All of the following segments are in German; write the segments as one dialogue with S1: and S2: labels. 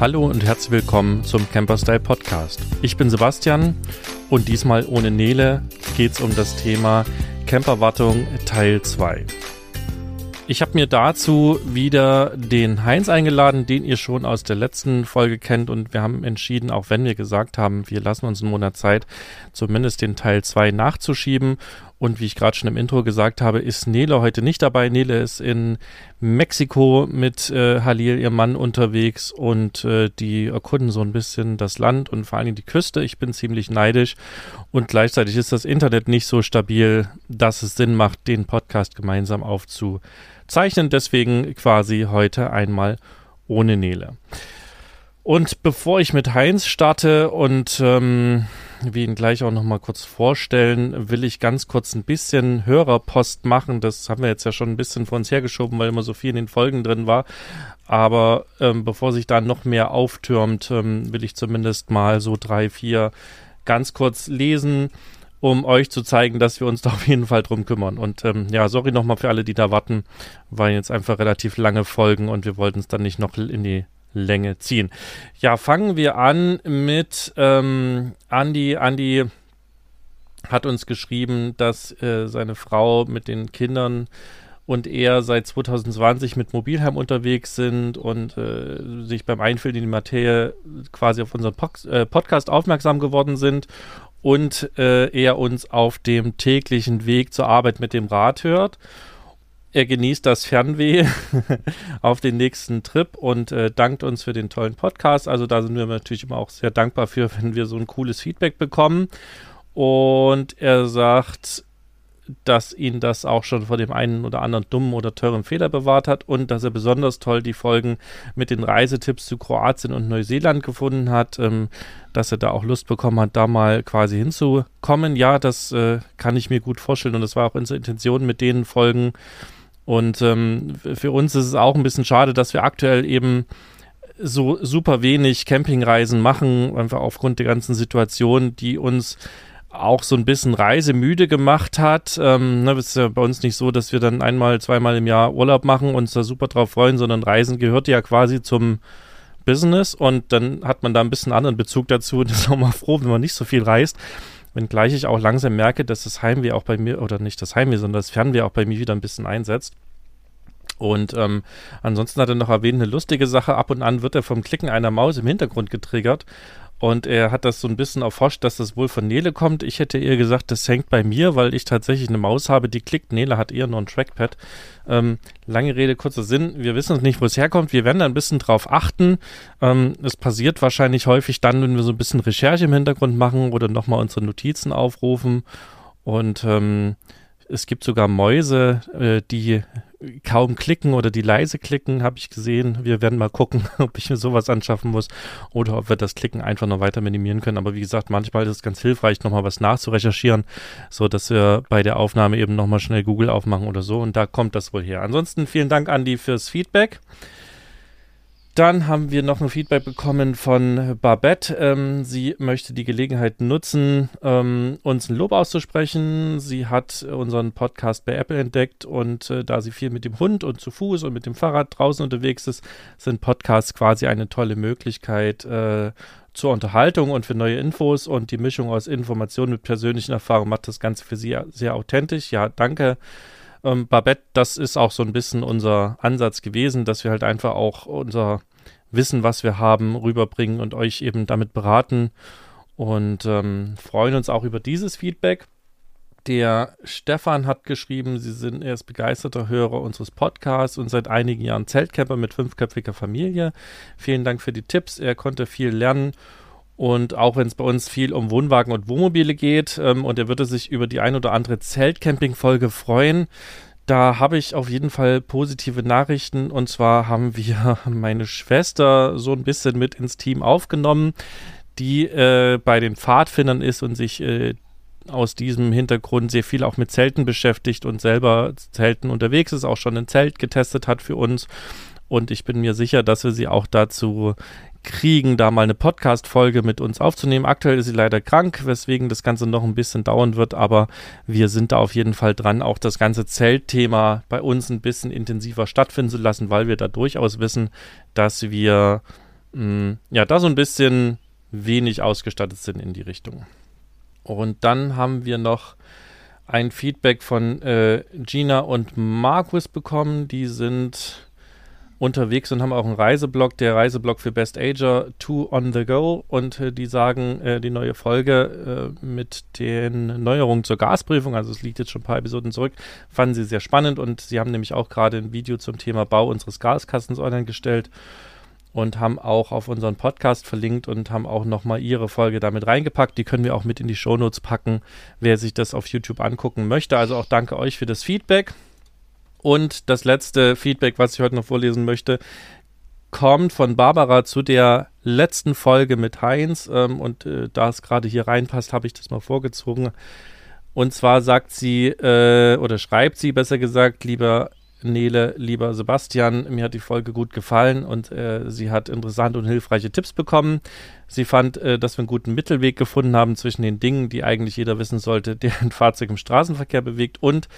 S1: Hallo und herzlich willkommen zum Camperstyle Podcast. Ich bin Sebastian und diesmal ohne Nele geht es um das Thema Camperwartung Teil 2. Ich habe mir dazu wieder den Heinz eingeladen, den ihr schon aus der letzten Folge kennt und wir haben entschieden, auch wenn wir gesagt haben, wir lassen uns einen Monat Zeit, zumindest den Teil 2 nachzuschieben und wie ich gerade schon im Intro gesagt habe, ist Nele heute nicht dabei. Nele ist in Mexiko mit äh, Halil, ihrem Mann, unterwegs und äh, die erkunden so ein bisschen das Land und vor allem die Küste. Ich bin ziemlich neidisch und gleichzeitig ist das Internet nicht so stabil, dass es Sinn macht, den Podcast gemeinsam aufzuzeichnen. Deswegen quasi heute einmal ohne Nele. Und bevor ich mit Heinz starte und ähm, wir ihn gleich auch nochmal kurz vorstellen, will ich ganz kurz ein bisschen Hörerpost machen. Das haben wir jetzt ja schon ein bisschen vor uns hergeschoben, weil immer so viel in den Folgen drin war. Aber ähm, bevor sich da noch mehr auftürmt, ähm, will ich zumindest mal so drei, vier ganz kurz lesen, um euch zu zeigen, dass wir uns da auf jeden Fall drum kümmern. Und ähm, ja, sorry nochmal für alle, die da warten, weil jetzt einfach relativ lange Folgen und wir wollten es dann nicht noch in die Länge ziehen. Ja, fangen wir an mit ähm, Andy. Andy hat uns geschrieben, dass äh, seine Frau mit den Kindern und er seit 2020 mit Mobilheim unterwegs sind und äh, sich beim Einführen in die Materie quasi auf unseren Pod äh, Podcast aufmerksam geworden sind und äh, er uns auf dem täglichen Weg zur Arbeit mit dem Rad hört er genießt das Fernweh auf den nächsten Trip und äh, dankt uns für den tollen Podcast. Also da sind wir natürlich immer auch sehr dankbar für, wenn wir so ein cooles Feedback bekommen. Und er sagt, dass ihn das auch schon vor dem einen oder anderen dummen oder teuren Fehler bewahrt hat und dass er besonders toll die Folgen mit den Reisetipps zu Kroatien und Neuseeland gefunden hat, ähm, dass er da auch Lust bekommen hat, da mal quasi hinzukommen. Ja, das äh, kann ich mir gut vorstellen und das war auch unsere Intention mit den Folgen und ähm, für uns ist es auch ein bisschen schade, dass wir aktuell eben so super wenig Campingreisen machen, einfach aufgrund der ganzen Situation, die uns auch so ein bisschen reisemüde gemacht hat. Ähm, ne, ist ja bei uns nicht so, dass wir dann einmal, zweimal im Jahr Urlaub machen und uns da super drauf freuen, sondern Reisen gehört ja quasi zum Business und dann hat man da ein bisschen anderen Bezug dazu und ist auch mal froh, wenn man nicht so viel reist. Wenngleich ich auch langsam merke, dass das Heimweh auch bei mir, oder nicht das Heimweh, sondern das Fernweh auch bei mir wieder ein bisschen einsetzt. Und ähm, ansonsten hat er noch erwähnt, eine lustige Sache. Ab und an wird er vom Klicken einer Maus im Hintergrund getriggert. Und er hat das so ein bisschen erforscht, dass das wohl von Nele kommt. Ich hätte eher gesagt, das hängt bei mir, weil ich tatsächlich eine Maus habe, die klickt. Nele hat eher nur ein Trackpad. Ähm, lange Rede, kurzer Sinn. Wir wissen nicht, wo es herkommt. Wir werden da ein bisschen drauf achten. Ähm, es passiert wahrscheinlich häufig dann, wenn wir so ein bisschen Recherche im Hintergrund machen oder nochmal unsere Notizen aufrufen. Und ähm, es gibt sogar Mäuse, äh, die kaum klicken oder die leise klicken, habe ich gesehen. Wir werden mal gucken, ob ich mir sowas anschaffen muss oder ob wir das Klicken einfach noch weiter minimieren können. Aber wie gesagt, manchmal ist es ganz hilfreich, nochmal was nachzurecherchieren, so dass wir bei der Aufnahme eben nochmal schnell Google aufmachen oder so. Und da kommt das wohl her. Ansonsten vielen Dank, Andi, fürs Feedback. Dann haben wir noch ein Feedback bekommen von Babette. Ähm, sie möchte die Gelegenheit nutzen, ähm, uns ein Lob auszusprechen. Sie hat unseren Podcast bei Apple entdeckt und äh, da sie viel mit dem Hund und zu Fuß und mit dem Fahrrad draußen unterwegs ist, sind Podcasts quasi eine tolle Möglichkeit äh, zur Unterhaltung und für neue Infos und die Mischung aus Informationen mit persönlichen Erfahrungen macht das Ganze für sie sehr authentisch. Ja, danke ähm, Babette, das ist auch so ein bisschen unser Ansatz gewesen, dass wir halt einfach auch unser Wissen, was wir haben, rüberbringen und euch eben damit beraten und ähm, freuen uns auch über dieses Feedback. Der Stefan hat geschrieben, sie sind erst begeisterter Hörer unseres Podcasts und seit einigen Jahren Zeltcamper mit fünfköpfiger Familie. Vielen Dank für die Tipps. Er konnte viel lernen und auch wenn es bei uns viel um Wohnwagen und Wohnmobile geht ähm, und er würde sich über die ein oder andere Zeltcamping-Folge freuen, da habe ich auf jeden Fall positive Nachrichten. Und zwar haben wir meine Schwester so ein bisschen mit ins Team aufgenommen, die äh, bei den Pfadfindern ist und sich äh, aus diesem Hintergrund sehr viel auch mit Zelten beschäftigt und selber Zelten unterwegs ist, auch schon ein Zelt getestet hat für uns. Und ich bin mir sicher, dass wir sie auch dazu kriegen, da mal eine Podcast-Folge mit uns aufzunehmen. Aktuell ist sie leider krank, weswegen das Ganze noch ein bisschen dauern wird, aber wir sind da auf jeden Fall dran, auch das ganze Zeltthema bei uns ein bisschen intensiver stattfinden zu lassen, weil wir da durchaus wissen, dass wir mh, mm, ja, da so ein bisschen wenig ausgestattet sind in die Richtung. Und dann haben wir noch ein Feedback von äh, Gina und Markus bekommen. Die sind unterwegs und haben auch einen Reiseblog, der Reiseblog für Best Ager, Two on the Go. Und äh, die sagen, äh, die neue Folge äh, mit den Neuerungen zur Gasprüfung, also es liegt jetzt schon ein paar Episoden zurück, fanden sie sehr spannend und sie haben nämlich auch gerade ein Video zum Thema Bau unseres Gaskastens online gestellt und haben auch auf unseren Podcast verlinkt und haben auch nochmal ihre Folge damit reingepackt. Die können wir auch mit in die Shownotes packen, wer sich das auf YouTube angucken möchte. Also auch danke euch für das Feedback. Und das letzte Feedback, was ich heute noch vorlesen möchte, kommt von Barbara zu der letzten Folge mit Heinz. Ähm, und äh, da es gerade hier reinpasst, habe ich das mal vorgezogen. Und zwar sagt sie, äh, oder schreibt sie besser gesagt, lieber Nele, lieber Sebastian, mir hat die Folge gut gefallen und äh, sie hat interessante und hilfreiche Tipps bekommen. Sie fand, äh, dass wir einen guten Mittelweg gefunden haben zwischen den Dingen, die eigentlich jeder wissen sollte, der ein Fahrzeug im Straßenverkehr bewegt und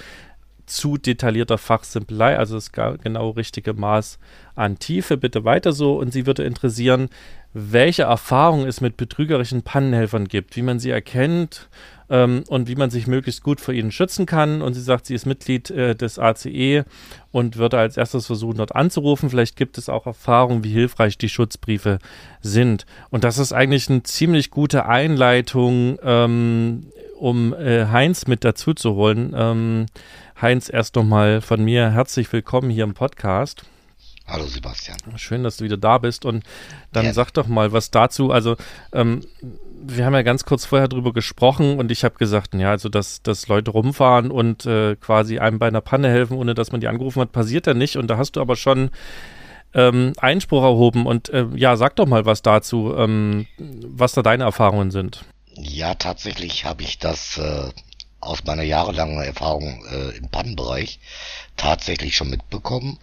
S1: zu detaillierter Fachsimpelei, also das genau richtige Maß an Tiefe. Bitte weiter so. Und sie würde interessieren, welche Erfahrungen es mit betrügerischen Pannenhelfern gibt, wie man sie erkennt ähm, und wie man sich möglichst gut vor ihnen schützen kann. Und sie sagt, sie ist Mitglied äh, des ACE und würde als erstes versuchen, dort anzurufen. Vielleicht gibt es auch Erfahrungen, wie hilfreich die Schutzbriefe sind. Und das ist eigentlich eine ziemlich gute Einleitung, ähm, um äh, Heinz mit dazu zu holen. Ähm, Heinz, erst nochmal von mir herzlich willkommen hier im Podcast.
S2: Hallo Sebastian.
S1: Schön, dass du wieder da bist und dann ja. sag doch mal was dazu. Also ähm, wir haben ja ganz kurz vorher drüber gesprochen und ich habe gesagt, ja, also dass, dass Leute rumfahren und äh, quasi einem bei einer Panne helfen, ohne dass man die angerufen hat, passiert ja nicht. Und da hast du aber schon ähm, Einspruch erhoben und äh, ja, sag doch mal was dazu, ähm, was da deine Erfahrungen sind.
S2: Ja, tatsächlich habe ich das äh, aus meiner jahrelangen Erfahrung äh, im Pannenbereich tatsächlich schon mitbekommen,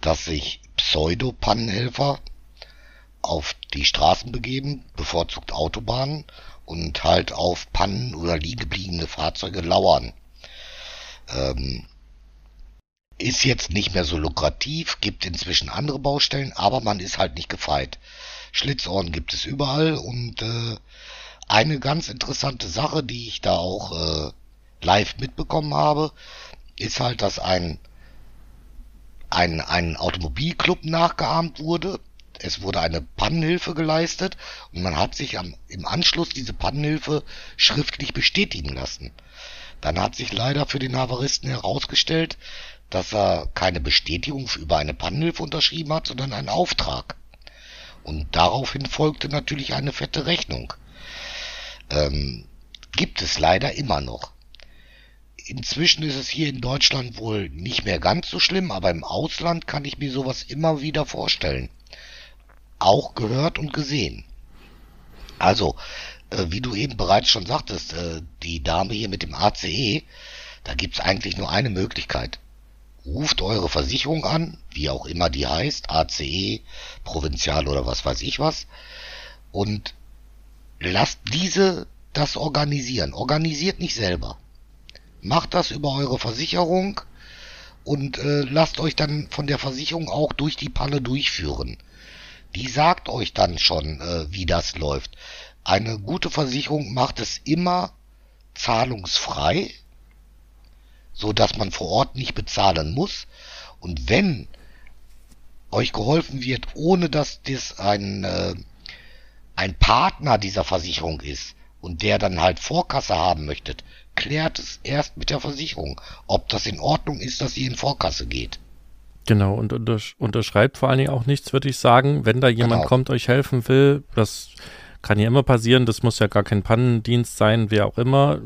S2: dass sich Pseudo-Pannenhelfer auf die Straßen begeben, bevorzugt Autobahnen und halt auf Pannen oder liegebliebene Fahrzeuge lauern. Ähm, ist jetzt nicht mehr so lukrativ, gibt inzwischen andere Baustellen, aber man ist halt nicht gefeit. Schlitzohren gibt es überall und äh, eine ganz interessante Sache, die ich da auch äh, live mitbekommen habe, ist halt, dass ein, ein, ein Automobilclub nachgeahmt wurde. Es wurde eine Pannenhilfe geleistet und man hat sich am, im Anschluss diese Pannenhilfe schriftlich bestätigen lassen. Dann hat sich leider für den Havaristen herausgestellt, dass er keine Bestätigung über eine Pannenhilfe unterschrieben hat, sondern einen Auftrag. Und daraufhin folgte natürlich eine fette Rechnung. Ähm, gibt es leider immer noch. Inzwischen ist es hier in Deutschland wohl nicht mehr ganz so schlimm, aber im Ausland kann ich mir sowas immer wieder vorstellen. Auch gehört und gesehen. Also, äh, wie du eben bereits schon sagtest, äh, die Dame hier mit dem ACE, da gibt's eigentlich nur eine Möglichkeit. Ruft eure Versicherung an, wie auch immer die heißt, ACE, Provinzial oder was weiß ich was, und lasst diese das organisieren. Organisiert nicht selber. Macht das über eure Versicherung und äh, lasst euch dann von der Versicherung auch durch die Panne durchführen. Die sagt euch dann schon, äh, wie das läuft. Eine gute Versicherung macht es immer zahlungsfrei, so dass man vor Ort nicht bezahlen muss. Und wenn euch geholfen wird, ohne dass das ein, äh, ein Partner dieser Versicherung ist und der dann halt Vorkasse haben möchtet, klärt es erst mit der Versicherung, ob das in Ordnung ist, dass sie in Vorkasse geht.
S1: Genau, und untersch unterschreibt vor allen Dingen auch nichts, würde ich sagen. Wenn da jemand genau. kommt, euch helfen will, das kann ja immer passieren, das muss ja gar kein Pannendienst sein, wer auch immer,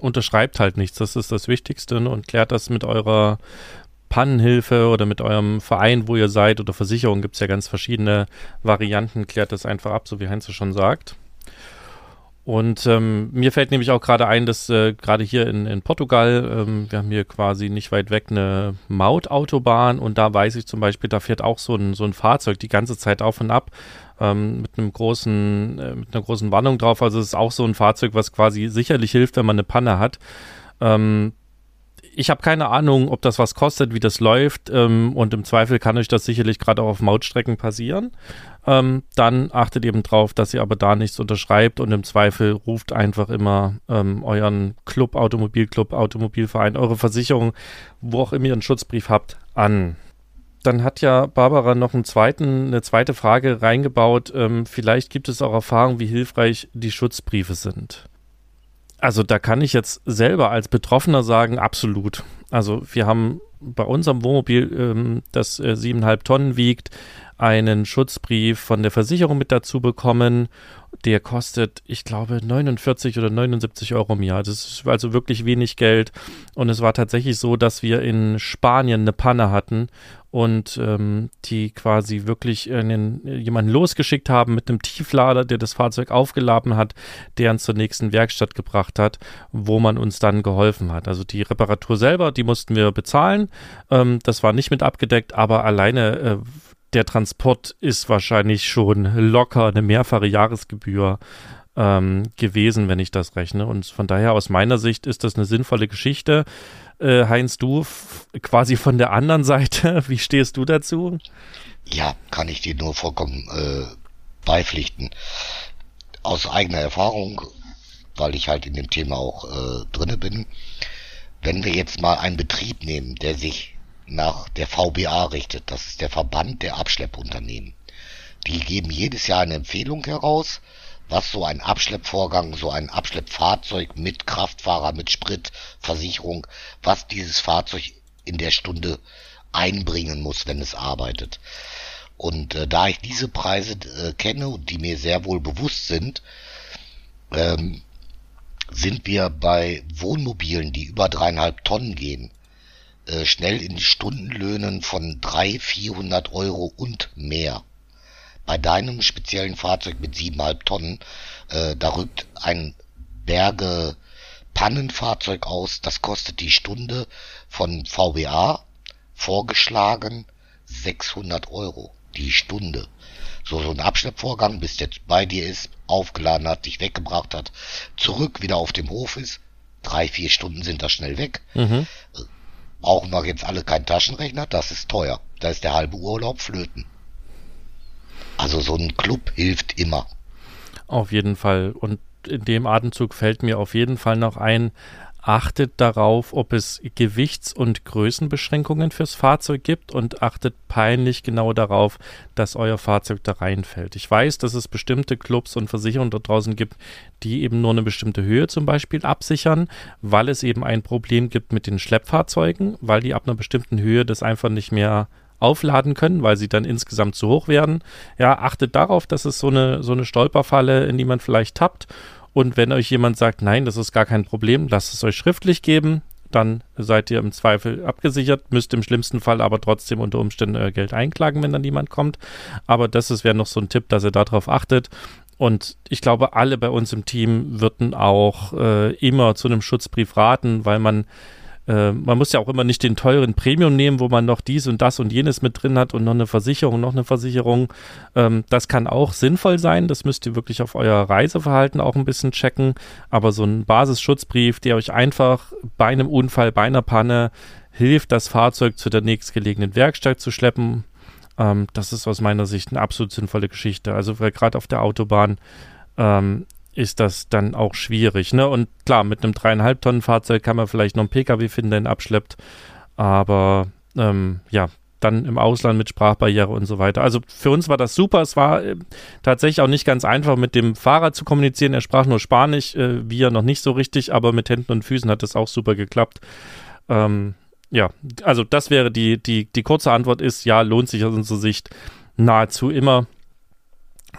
S1: unterschreibt halt nichts, das ist das Wichtigste ne? und klärt das mit eurer Pannenhilfe oder mit eurem Verein, wo ihr seid oder Versicherung, gibt es ja ganz verschiedene Varianten, klärt das einfach ab, so wie Heinz schon sagt. Und ähm, mir fällt nämlich auch gerade ein, dass äh, gerade hier in, in Portugal, ähm, wir haben hier quasi nicht weit weg eine Mautautobahn und da weiß ich zum Beispiel, da fährt auch so ein, so ein Fahrzeug die ganze Zeit auf und ab ähm, mit einem großen, äh, mit einer großen Warnung drauf. Also es ist auch so ein Fahrzeug, was quasi sicherlich hilft, wenn man eine Panne hat. Ähm, ich habe keine Ahnung, ob das was kostet, wie das läuft ähm, und im Zweifel kann euch das sicherlich gerade auch auf Mautstrecken passieren. Ähm, dann achtet eben drauf, dass ihr aber da nichts unterschreibt und im Zweifel ruft einfach immer ähm, euren Club, Automobilclub, Automobilverein, eure Versicherung, wo auch immer ihr einen Schutzbrief habt, an. Dann hat ja Barbara noch zweiten, eine zweite Frage reingebaut. Ähm, vielleicht gibt es auch Erfahrungen, wie hilfreich die Schutzbriefe sind. Also da kann ich jetzt selber als Betroffener sagen, absolut. Also wir haben bei unserem Wohnmobil, ähm, das äh, siebeneinhalb Tonnen wiegt, einen Schutzbrief von der Versicherung mit dazu bekommen. Der kostet, ich glaube, 49 oder 79 Euro im Jahr. Das ist also wirklich wenig Geld. Und es war tatsächlich so, dass wir in Spanien eine Panne hatten und ähm, die quasi wirklich einen, jemanden losgeschickt haben mit einem Tieflader, der das Fahrzeug aufgeladen hat, der uns zur nächsten Werkstatt gebracht hat, wo man uns dann geholfen hat. Also die Reparatur selber, die mussten wir bezahlen. Ähm, das war nicht mit abgedeckt, aber alleine äh, der Transport ist wahrscheinlich schon locker eine mehrfache Jahresgebühr ähm, gewesen, wenn ich das rechne. Und von daher aus meiner Sicht ist das eine sinnvolle Geschichte. Äh, Heinz, du quasi von der anderen Seite, wie stehst du dazu?
S2: Ja, kann ich dir nur vollkommen äh, beipflichten. Aus eigener Erfahrung, weil ich halt in dem Thema auch äh, drinne bin. Wenn wir jetzt mal einen Betrieb nehmen, der sich nach der VBA richtet, das ist der Verband der Abschleppunternehmen. Die geben jedes Jahr eine Empfehlung heraus, was so ein Abschleppvorgang, so ein Abschleppfahrzeug mit Kraftfahrer, mit Sprit, Versicherung, was dieses Fahrzeug in der Stunde einbringen muss, wenn es arbeitet. Und äh, da ich diese Preise äh, kenne und die mir sehr wohl bewusst sind, ähm, sind wir bei Wohnmobilen, die über dreieinhalb Tonnen gehen, äh, schnell in Stundenlöhnen von drei, vierhundert Euro und mehr bei deinem speziellen Fahrzeug mit siebeneinhalb Tonnen, äh, da rückt ein Berge Pannenfahrzeug aus, das kostet die Stunde von VBA vorgeschlagen 600 Euro. Die Stunde. So, so ein Abschleppvorgang, bis der bei dir ist, aufgeladen hat, dich weggebracht hat, zurück wieder auf dem Hof ist. Drei, vier Stunden sind da schnell weg. Mhm. Brauchen wir jetzt alle keinen Taschenrechner, das ist teuer. Da ist der halbe Urlaub flöten. Also so ein Club hilft immer.
S1: Auf jeden Fall. Und in dem Atemzug fällt mir auf jeden Fall noch ein, achtet darauf, ob es Gewichts- und Größenbeschränkungen fürs Fahrzeug gibt und achtet peinlich genau darauf, dass euer Fahrzeug da reinfällt. Ich weiß, dass es bestimmte Clubs und Versicherungen da draußen gibt, die eben nur eine bestimmte Höhe zum Beispiel absichern, weil es eben ein Problem gibt mit den Schleppfahrzeugen, weil die ab einer bestimmten Höhe das einfach nicht mehr aufladen können, weil sie dann insgesamt zu hoch werden. Ja, achtet darauf, dass es so eine, so eine Stolperfalle, in die man vielleicht tappt. Und wenn euch jemand sagt, nein, das ist gar kein Problem, lasst es euch schriftlich geben, dann seid ihr im Zweifel abgesichert, müsst im schlimmsten Fall aber trotzdem unter Umständen euer Geld einklagen, wenn dann niemand kommt. Aber das wäre noch so ein Tipp, dass ihr darauf achtet. Und ich glaube, alle bei uns im Team würden auch äh, immer zu einem Schutzbrief raten, weil man äh, man muss ja auch immer nicht den teuren Premium nehmen, wo man noch dies und das und jenes mit drin hat und noch eine Versicherung, noch eine Versicherung. Ähm, das kann auch sinnvoll sein. Das müsst ihr wirklich auf euer Reiseverhalten auch ein bisschen checken. Aber so ein Basisschutzbrief, der euch einfach bei einem Unfall, bei einer Panne hilft, das Fahrzeug zu der nächstgelegenen Werkstatt zu schleppen, ähm, das ist aus meiner Sicht eine absolut sinnvolle Geschichte. Also gerade auf der Autobahn ähm, ist das dann auch schwierig. Ne? Und klar, mit einem dreieinhalb Tonnen Fahrzeug kann man vielleicht noch einen Pkw finden, der ihn abschleppt. Aber ähm, ja, dann im Ausland mit Sprachbarriere und so weiter. Also für uns war das super. Es war äh, tatsächlich auch nicht ganz einfach, mit dem Fahrer zu kommunizieren. Er sprach nur Spanisch, äh, wir noch nicht so richtig, aber mit Händen und Füßen hat es auch super geklappt. Ähm, ja, also das wäre die, die, die kurze Antwort ist, ja, lohnt sich aus unserer Sicht nahezu immer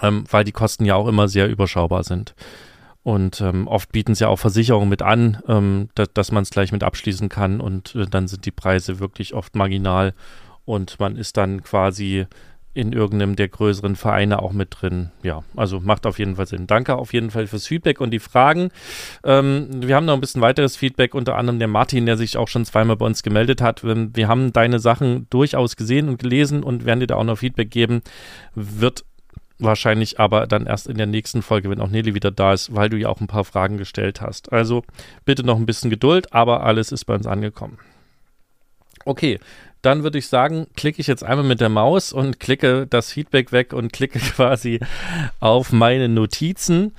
S1: ähm, weil die Kosten ja auch immer sehr überschaubar sind. Und ähm, oft bieten sie ja auch Versicherungen mit an, ähm, da, dass man es gleich mit abschließen kann und äh, dann sind die Preise wirklich oft marginal und man ist dann quasi in irgendeinem der größeren Vereine auch mit drin. Ja, also macht auf jeden Fall Sinn. Danke auf jeden Fall fürs Feedback und die Fragen. Ähm, wir haben noch ein bisschen weiteres Feedback, unter anderem der Martin, der sich auch schon zweimal bei uns gemeldet hat. Ähm, wir haben deine Sachen durchaus gesehen und gelesen und werden dir da auch noch Feedback geben. Wird wahrscheinlich aber dann erst in der nächsten Folge, wenn auch Nelly wieder da ist, weil du ja auch ein paar Fragen gestellt hast. Also bitte noch ein bisschen Geduld, aber alles ist bei uns angekommen. Okay, dann würde ich sagen, klicke ich jetzt einmal mit der Maus und klicke das Feedback weg und klicke quasi auf meine Notizen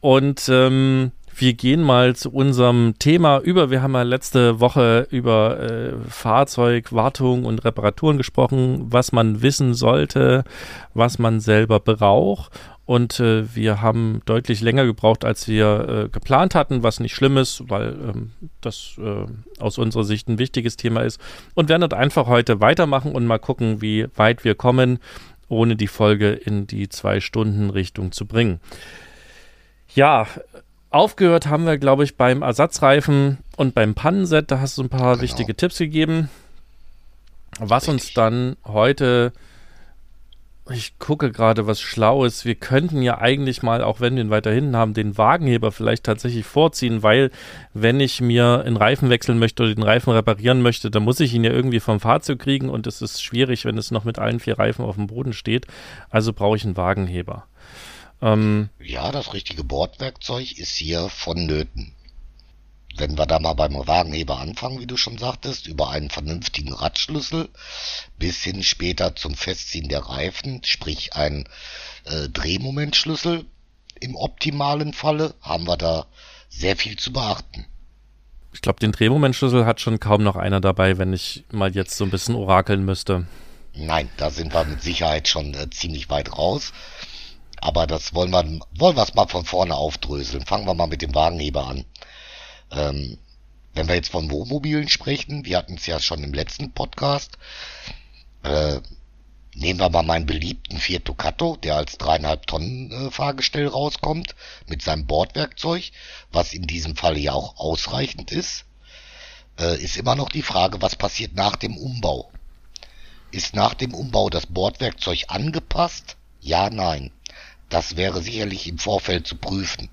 S1: und ähm, wir gehen mal zu unserem Thema über. Wir haben ja letzte Woche über äh, Fahrzeugwartung und Reparaturen gesprochen, was man wissen sollte, was man selber braucht. Und äh, wir haben deutlich länger gebraucht, als wir äh, geplant hatten, was nicht schlimm ist, weil ähm, das äh, aus unserer Sicht ein wichtiges Thema ist. Und werden dort einfach heute weitermachen und mal gucken, wie weit wir kommen, ohne die Folge in die Zwei-Stunden-Richtung zu bringen. Ja, aufgehört haben wir, glaube ich, beim Ersatzreifen und beim Pannenset. Da hast du ein paar genau. wichtige Tipps gegeben. Was Richtig. uns dann heute, ich gucke gerade was Schlaues. Wir könnten ja eigentlich mal, auch wenn wir ihn weiter hinten haben, den Wagenheber vielleicht tatsächlich vorziehen, weil wenn ich mir einen Reifen wechseln möchte oder den Reifen reparieren möchte, dann muss ich ihn ja irgendwie vom Fahrzeug kriegen und es ist schwierig, wenn es noch mit allen vier Reifen auf dem Boden steht. Also brauche ich einen Wagenheber.
S2: Ähm, ja, das richtige Bordwerkzeug ist hier vonnöten. Wenn wir da mal beim Wagenheber anfangen, wie du schon sagtest, über einen vernünftigen Radschlüssel bis hin später zum Festziehen der Reifen, sprich ein äh, Drehmomentschlüssel im optimalen Falle, haben wir da sehr viel zu beachten.
S1: Ich glaube, den Drehmomentschlüssel hat schon kaum noch einer dabei, wenn ich mal jetzt so ein bisschen orakeln müsste.
S2: Nein, da sind wir mit Sicherheit schon äh, ziemlich weit raus. Aber das wollen wir, wollen wir es mal von vorne aufdröseln. Fangen wir mal mit dem Wagenheber an. Ähm, wenn wir jetzt von Wohnmobilen sprechen, wir hatten es ja schon im letzten Podcast, äh, nehmen wir mal meinen beliebten Fiat Ducato, der als dreieinhalb Tonnen äh, Fahrgestell rauskommt, mit seinem Bordwerkzeug, was in diesem Fall ja auch ausreichend ist, äh, ist immer noch die Frage, was passiert nach dem Umbau? Ist nach dem Umbau das Bordwerkzeug angepasst? Ja, nein. Das wäre sicherlich im Vorfeld zu prüfen.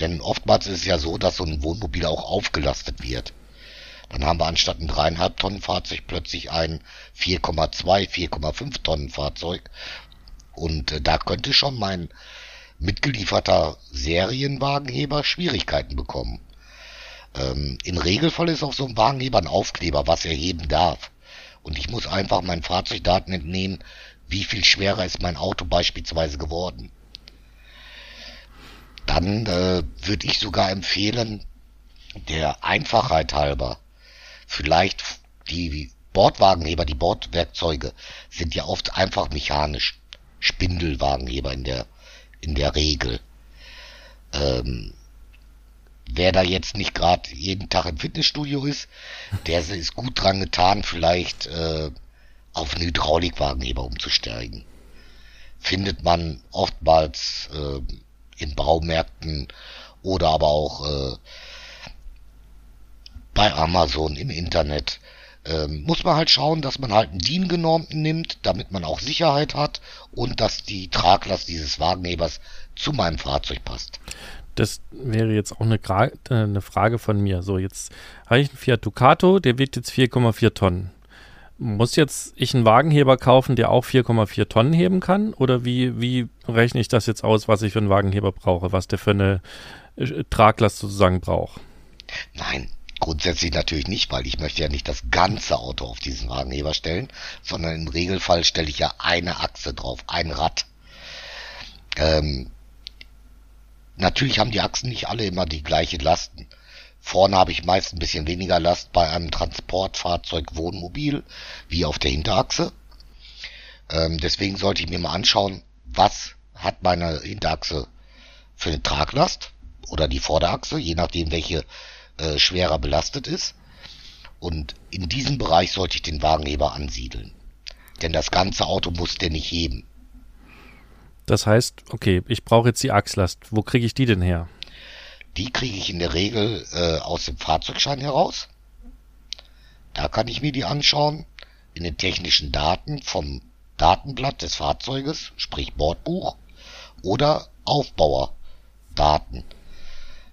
S2: Denn oftmals ist es ja so, dass so ein Wohnmobil auch aufgelastet wird. Dann haben wir anstatt ein dreieinhalb Tonnen Fahrzeug plötzlich ein 4,2, 4,5 Tonnen Fahrzeug. Und äh, da könnte schon mein mitgelieferter Serienwagenheber Schwierigkeiten bekommen. Ähm, Im Regelfall ist auf so einem Wagenheber ein Aufkleber, was er heben darf. Und ich muss einfach meinen Fahrzeugdaten entnehmen, wie viel schwerer ist mein Auto beispielsweise geworden. Dann äh, würde ich sogar empfehlen, der Einfachheit halber, vielleicht die Bordwagenheber, die Bordwerkzeuge sind ja oft einfach mechanisch. Spindelwagenheber in der, in der Regel. Ähm, wer da jetzt nicht gerade jeden Tag im Fitnessstudio ist, der ist gut dran getan, vielleicht äh, auf einen Hydraulikwagenheber umzusteigen. Findet man oftmals äh, in Baumärkten oder aber auch äh, bei Amazon im Internet. Ähm, muss man halt schauen, dass man halt einen DIN-genormten nimmt, damit man auch Sicherheit hat und dass die Traglast dieses Wagenhebers zu meinem Fahrzeug passt.
S1: Das wäre jetzt auch eine, Gra äh, eine Frage von mir. So, jetzt habe ich einen Fiat Ducato, der wiegt jetzt 4,4 Tonnen muss jetzt ich einen Wagenheber kaufen, der auch 4,4 Tonnen heben kann? Oder wie, wie rechne ich das jetzt aus, was ich für einen Wagenheber brauche, was der für eine äh, Traglast sozusagen braucht?
S2: Nein, grundsätzlich natürlich nicht, weil ich möchte ja nicht das ganze Auto auf diesen Wagenheber stellen, sondern im Regelfall stelle ich ja eine Achse drauf, ein Rad. Ähm, natürlich haben die Achsen nicht alle immer die gleiche Lasten. Vorne habe ich meist ein bisschen weniger Last bei einem Transportfahrzeug Wohnmobil wie auf der Hinterachse. Ähm, deswegen sollte ich mir mal anschauen, was hat meine Hinterachse für eine Traglast oder die Vorderachse, je nachdem welche äh, schwerer belastet ist. Und in diesem Bereich sollte ich den Wagenheber ansiedeln. Denn das ganze Auto muss der nicht heben.
S1: Das heißt, okay, ich brauche jetzt die Achslast. Wo kriege ich die denn her?
S2: Die kriege ich in der Regel äh, aus dem Fahrzeugschein heraus. Da kann ich mir die anschauen. In den technischen Daten vom Datenblatt des Fahrzeuges, sprich Bordbuch, oder Aufbauerdaten.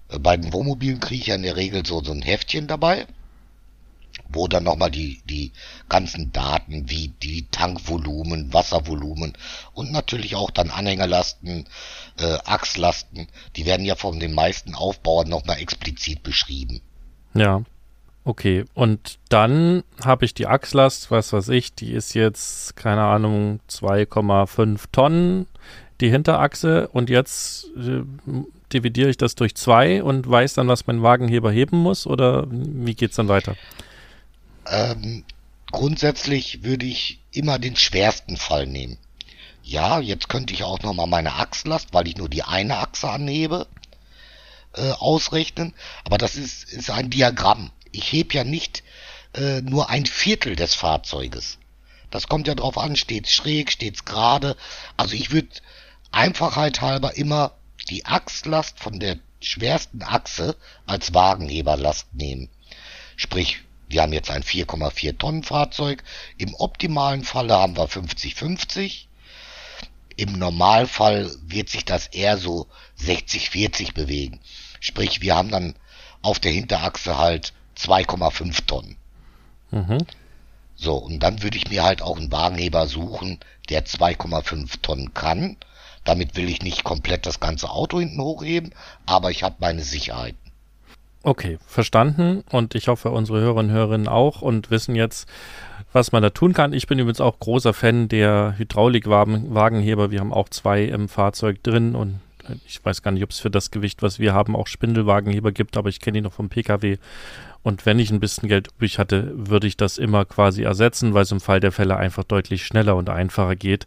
S2: Äh, bei den Wohnmobilen kriege ich ja in der Regel so, so ein Heftchen dabei. Wo dann nochmal die, die ganzen Daten wie die Tankvolumen, Wasservolumen und natürlich auch dann Anhängerlasten, äh, Achslasten, die werden ja von den meisten Aufbauern nochmal explizit beschrieben.
S1: Ja. Okay, und dann habe ich die Achslast, was weiß ich, die ist jetzt, keine Ahnung, 2,5 Tonnen, die Hinterachse, und jetzt äh, dividiere ich das durch zwei und weiß dann, was mein Wagenheber heben muss, oder wie geht es dann weiter?
S2: Ähm, grundsätzlich würde ich immer den schwersten Fall nehmen. Ja, jetzt könnte ich auch nochmal meine Achslast, weil ich nur die eine Achse anhebe, äh, ausrechnen, aber das ist, ist ein Diagramm ich heb ja nicht äh, nur ein Viertel des Fahrzeuges. Das kommt ja drauf an, steht's schräg, steht's gerade. Also ich würde Einfachheit halber immer die Achslast von der schwersten Achse als Wagenheberlast nehmen. Sprich, wir haben jetzt ein 4,4 Tonnen Fahrzeug. Im optimalen Falle haben wir 50-50. Im Normalfall wird sich das eher so 60-40 bewegen. Sprich, wir haben dann auf der Hinterachse halt 2,5 Tonnen. Mhm. So, und dann würde ich mir halt auch einen Wagenheber suchen, der 2,5 Tonnen kann. Damit will ich nicht komplett das ganze Auto hinten hochheben, aber ich habe meine Sicherheiten.
S1: Okay, verstanden. Und ich hoffe, unsere Hörerinnen und Hörerinnen auch und wissen jetzt, was man da tun kann. Ich bin übrigens auch großer Fan der Hydraulikwagenheber. Wir haben auch zwei im Fahrzeug drin und ich weiß gar nicht, ob es für das Gewicht, was wir haben, auch Spindelwagenheber gibt, aber ich kenne die noch vom Pkw und wenn ich ein bisschen Geld übrig hatte, würde ich das immer quasi ersetzen, weil es im Fall der Fälle einfach deutlich schneller und einfacher geht,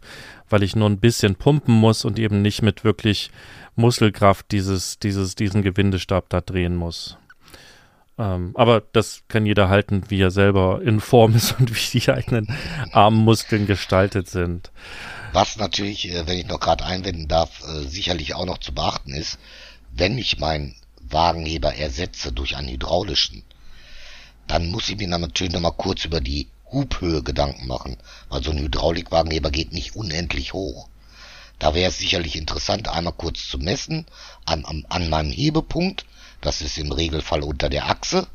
S1: weil ich nur ein bisschen pumpen muss und eben nicht mit wirklich Muskelkraft dieses, dieses, diesen Gewindestab da drehen muss. Ähm, aber das kann jeder halten, wie er selber in Form ist und wie die eigenen Armmuskeln gestaltet sind.
S2: Was natürlich, äh, wenn ich noch gerade einwenden darf, äh, sicherlich auch noch zu beachten ist, wenn ich meinen Wagenheber ersetze durch einen hydraulischen, dann muss ich mir dann natürlich nochmal kurz über die Hubhöhe Gedanken machen, weil so ein Hydraulikwagenheber geht nicht unendlich hoch. Da wäre es sicherlich interessant, einmal kurz zu messen an, an, an meinem Hebepunkt, das ist im Regelfall unter der Achse,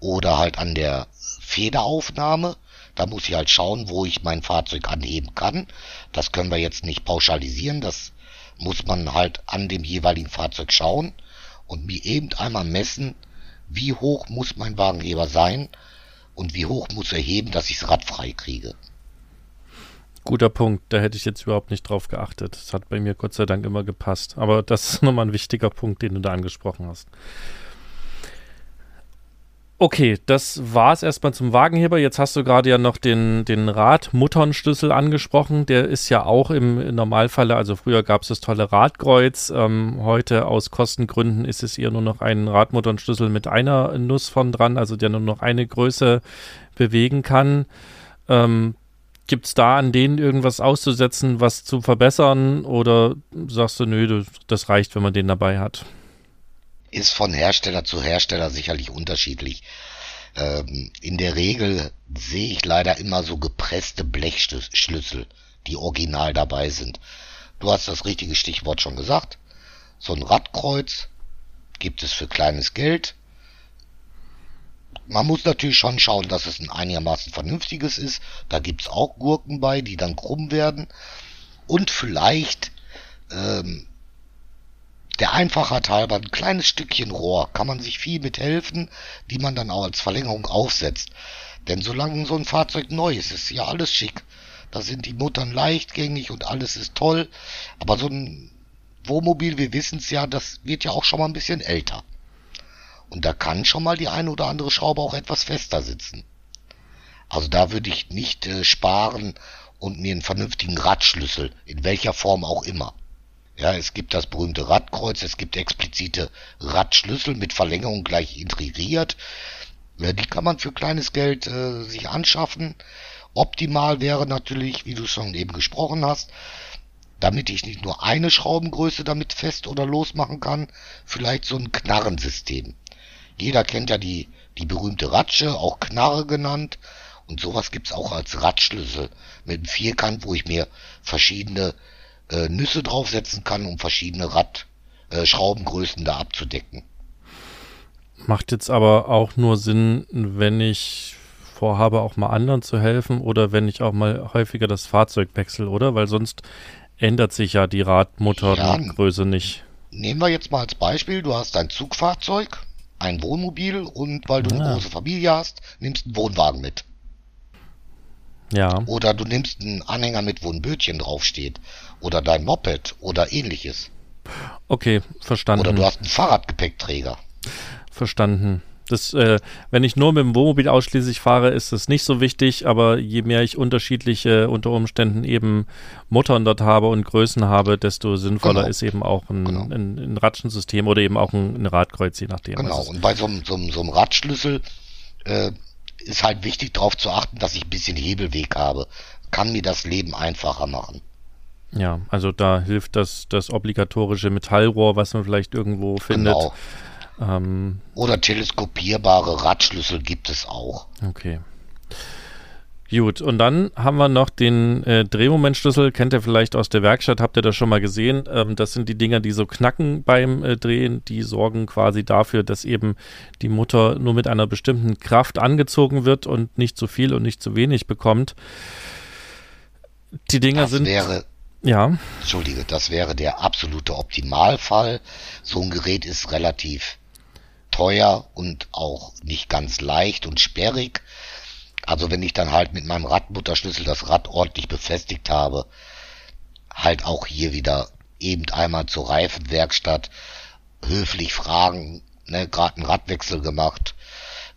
S2: oder halt an der Federaufnahme, da muss ich halt schauen, wo ich mein Fahrzeug anheben kann. Das können wir jetzt nicht pauschalisieren, das muss man halt an dem jeweiligen Fahrzeug schauen und mir eben einmal messen, wie hoch muss mein Wagenheber sein und wie hoch muss er heben, dass ich das Rad frei kriege.
S1: Guter Punkt, da hätte ich jetzt überhaupt nicht drauf geachtet. Das hat bei mir Gott sei Dank immer gepasst. Aber das ist nochmal ein wichtiger Punkt, den du da angesprochen hast. Okay, das war es erstmal zum Wagenheber. Jetzt hast du gerade ja noch den, den Radmutternschlüssel angesprochen. Der ist ja auch im Normalfalle, also früher gab es das tolle Radkreuz. Ähm, heute aus Kostengründen ist es eher nur noch ein Radmutternschlüssel mit einer Nuss von dran, also der nur noch eine Größe bewegen kann. Ähm, Gibt es da an denen irgendwas auszusetzen, was zu verbessern? Oder sagst du, nö, das reicht, wenn man den dabei hat?
S2: ist von Hersteller zu Hersteller sicherlich unterschiedlich. Ähm, in der Regel sehe ich leider immer so gepresste Blechschlüssel, die original dabei sind. Du hast das richtige Stichwort schon gesagt. So ein Radkreuz gibt es für kleines Geld. Man muss natürlich schon schauen, dass es ein einigermaßen vernünftiges ist. Da gibt's auch Gurken bei, die dann krumm werden. Und vielleicht ähm, der Einfachheit halber ein kleines Stückchen Rohr kann man sich viel mit helfen, die man dann auch als Verlängerung aufsetzt. Denn solange so ein Fahrzeug neu ist, ist ja alles schick. Da sind die Muttern leichtgängig und alles ist toll. Aber so ein Wohnmobil, wir wissen es ja, das wird ja auch schon mal ein bisschen älter. Und da kann schon mal die eine oder andere Schraube auch etwas fester sitzen. Also da würde ich nicht äh, sparen und mir einen vernünftigen Radschlüssel, in welcher Form auch immer, ja, es gibt das berühmte Radkreuz, es gibt explizite Radschlüssel mit Verlängerung gleich integriert. Ja, die kann man für kleines Geld äh, sich anschaffen. Optimal wäre natürlich, wie du schon eben gesprochen hast, damit ich nicht nur eine Schraubengröße damit fest oder losmachen kann, vielleicht so ein Knarrensystem. Jeder kennt ja die, die berühmte Ratsche, auch Knarre genannt. Und sowas gibt's auch als Radschlüssel mit einem Vierkant, wo ich mir verschiedene äh, Nüsse draufsetzen kann, um verschiedene Rad, äh, da abzudecken.
S1: Macht jetzt aber auch nur Sinn, wenn ich vorhabe, auch mal anderen zu helfen oder wenn ich auch mal häufiger das Fahrzeug wechsle, oder? Weil sonst ändert sich ja die Radmotorgröße ja, nicht.
S2: Nehmen wir jetzt mal als Beispiel, du hast ein Zugfahrzeug, ein Wohnmobil und weil du ja. eine große Familie hast, nimmst einen Wohnwagen mit.
S1: Ja.
S2: Oder du nimmst einen Anhänger mit, wo ein Bötchen draufsteht. Oder dein Moped oder ähnliches.
S1: Okay, verstanden.
S2: Oder du hast einen Fahrradgepäckträger.
S1: Verstanden. Das, äh, wenn ich nur mit dem Wohnmobil ausschließlich fahre, ist das nicht so wichtig, aber je mehr ich unterschiedliche unter Umständen eben Muttern dort habe und Größen habe, desto sinnvoller genau. ist eben auch ein, genau. ein, ein Ratschensystem oder eben auch ein, ein Radkreuz, je nachdem.
S2: Genau, und bei so, so, so einem Radschlüssel äh, ist halt wichtig darauf zu achten, dass ich ein bisschen Hebelweg habe. Kann mir das Leben einfacher machen.
S1: Ja, also da hilft das, das obligatorische Metallrohr, was man vielleicht irgendwo findet. Genau
S2: ähm, Oder teleskopierbare Radschlüssel gibt es auch.
S1: Okay. Gut, und dann haben wir noch den äh, Drehmomentschlüssel, kennt ihr vielleicht aus der Werkstatt, habt ihr das schon mal gesehen? Ähm, das sind die Dinger, die so knacken beim äh, Drehen, die sorgen quasi dafür, dass eben die Mutter nur mit einer bestimmten Kraft angezogen wird und nicht zu viel und nicht zu wenig bekommt. Die Dinger
S2: das
S1: sind.
S2: Wäre,
S1: ja.
S2: Entschuldige, das wäre der absolute Optimalfall. So ein Gerät ist relativ teuer und auch nicht ganz leicht und sperrig. Also wenn ich dann halt mit meinem Radmutterschlüssel das Rad ordentlich befestigt habe, halt auch hier wieder eben einmal zur Reifenwerkstatt höflich fragen, ne, gerade einen Radwechsel gemacht,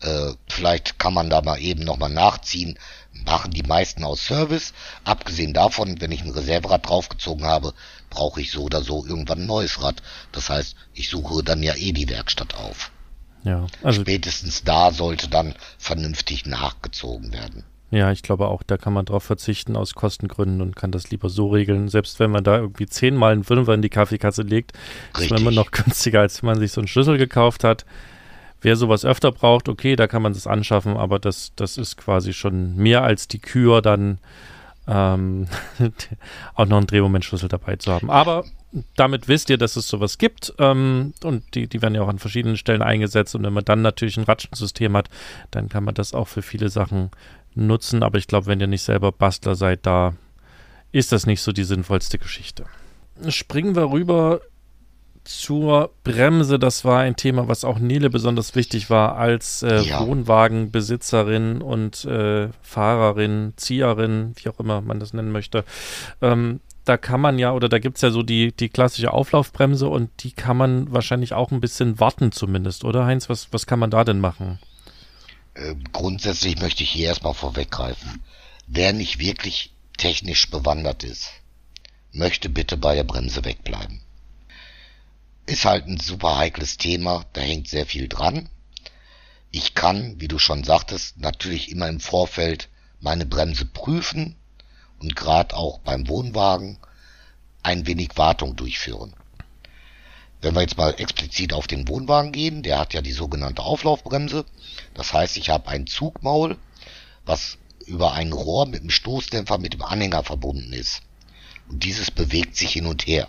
S2: äh, vielleicht kann man da mal eben nochmal nachziehen, machen die meisten aus Service. Abgesehen davon, wenn ich ein Reserverad draufgezogen habe, brauche ich so oder so irgendwann ein neues Rad. Das heißt, ich suche dann ja eh die Werkstatt auf.
S1: Ja,
S2: also spätestens da sollte dann vernünftig nachgezogen werden.
S1: Ja, ich glaube auch, da kann man drauf verzichten aus Kostengründen und kann das lieber so regeln. Selbst wenn man da irgendwie zehnmal einen Fünfer in die Kaffeekasse legt, Richtig. ist man immer noch günstiger, als wenn man sich so einen Schlüssel gekauft hat. Wer sowas öfter braucht, okay, da kann man das anschaffen, aber das, das ist quasi schon mehr als die Kür dann ähm, auch noch einen Drehmomentschlüssel dabei zu haben. Aber damit wisst ihr, dass es sowas gibt ähm, und die, die werden ja auch an verschiedenen Stellen eingesetzt und wenn man dann natürlich ein Ratschensystem hat, dann kann man das auch für viele Sachen nutzen, aber ich glaube, wenn ihr nicht selber Bastler seid, da ist das nicht so die sinnvollste Geschichte. Springen wir rüber zur Bremse. Das war ein Thema, was auch Nele besonders wichtig war als äh, ja. Wohnwagenbesitzerin und äh, Fahrerin, Zieherin, wie auch immer man das nennen möchte. Ähm, da kann man ja, oder da gibt es ja so die, die klassische Auflaufbremse und die kann man wahrscheinlich auch ein bisschen warten zumindest, oder Heinz? Was, was kann man da denn machen?
S2: Äh, grundsätzlich möchte ich hier erstmal vorweggreifen. Wer nicht wirklich technisch bewandert ist, möchte bitte bei der Bremse wegbleiben. Ist halt ein super heikles Thema, da hängt sehr viel dran. Ich kann, wie du schon sagtest, natürlich immer im Vorfeld meine Bremse prüfen und gerade auch beim Wohnwagen ein wenig Wartung durchführen. Wenn wir jetzt mal explizit auf den Wohnwagen gehen, der hat ja die sogenannte Auflaufbremse. Das heißt, ich habe ein Zugmaul, was über ein Rohr mit dem Stoßdämpfer mit dem Anhänger verbunden ist. Und dieses bewegt sich hin und her.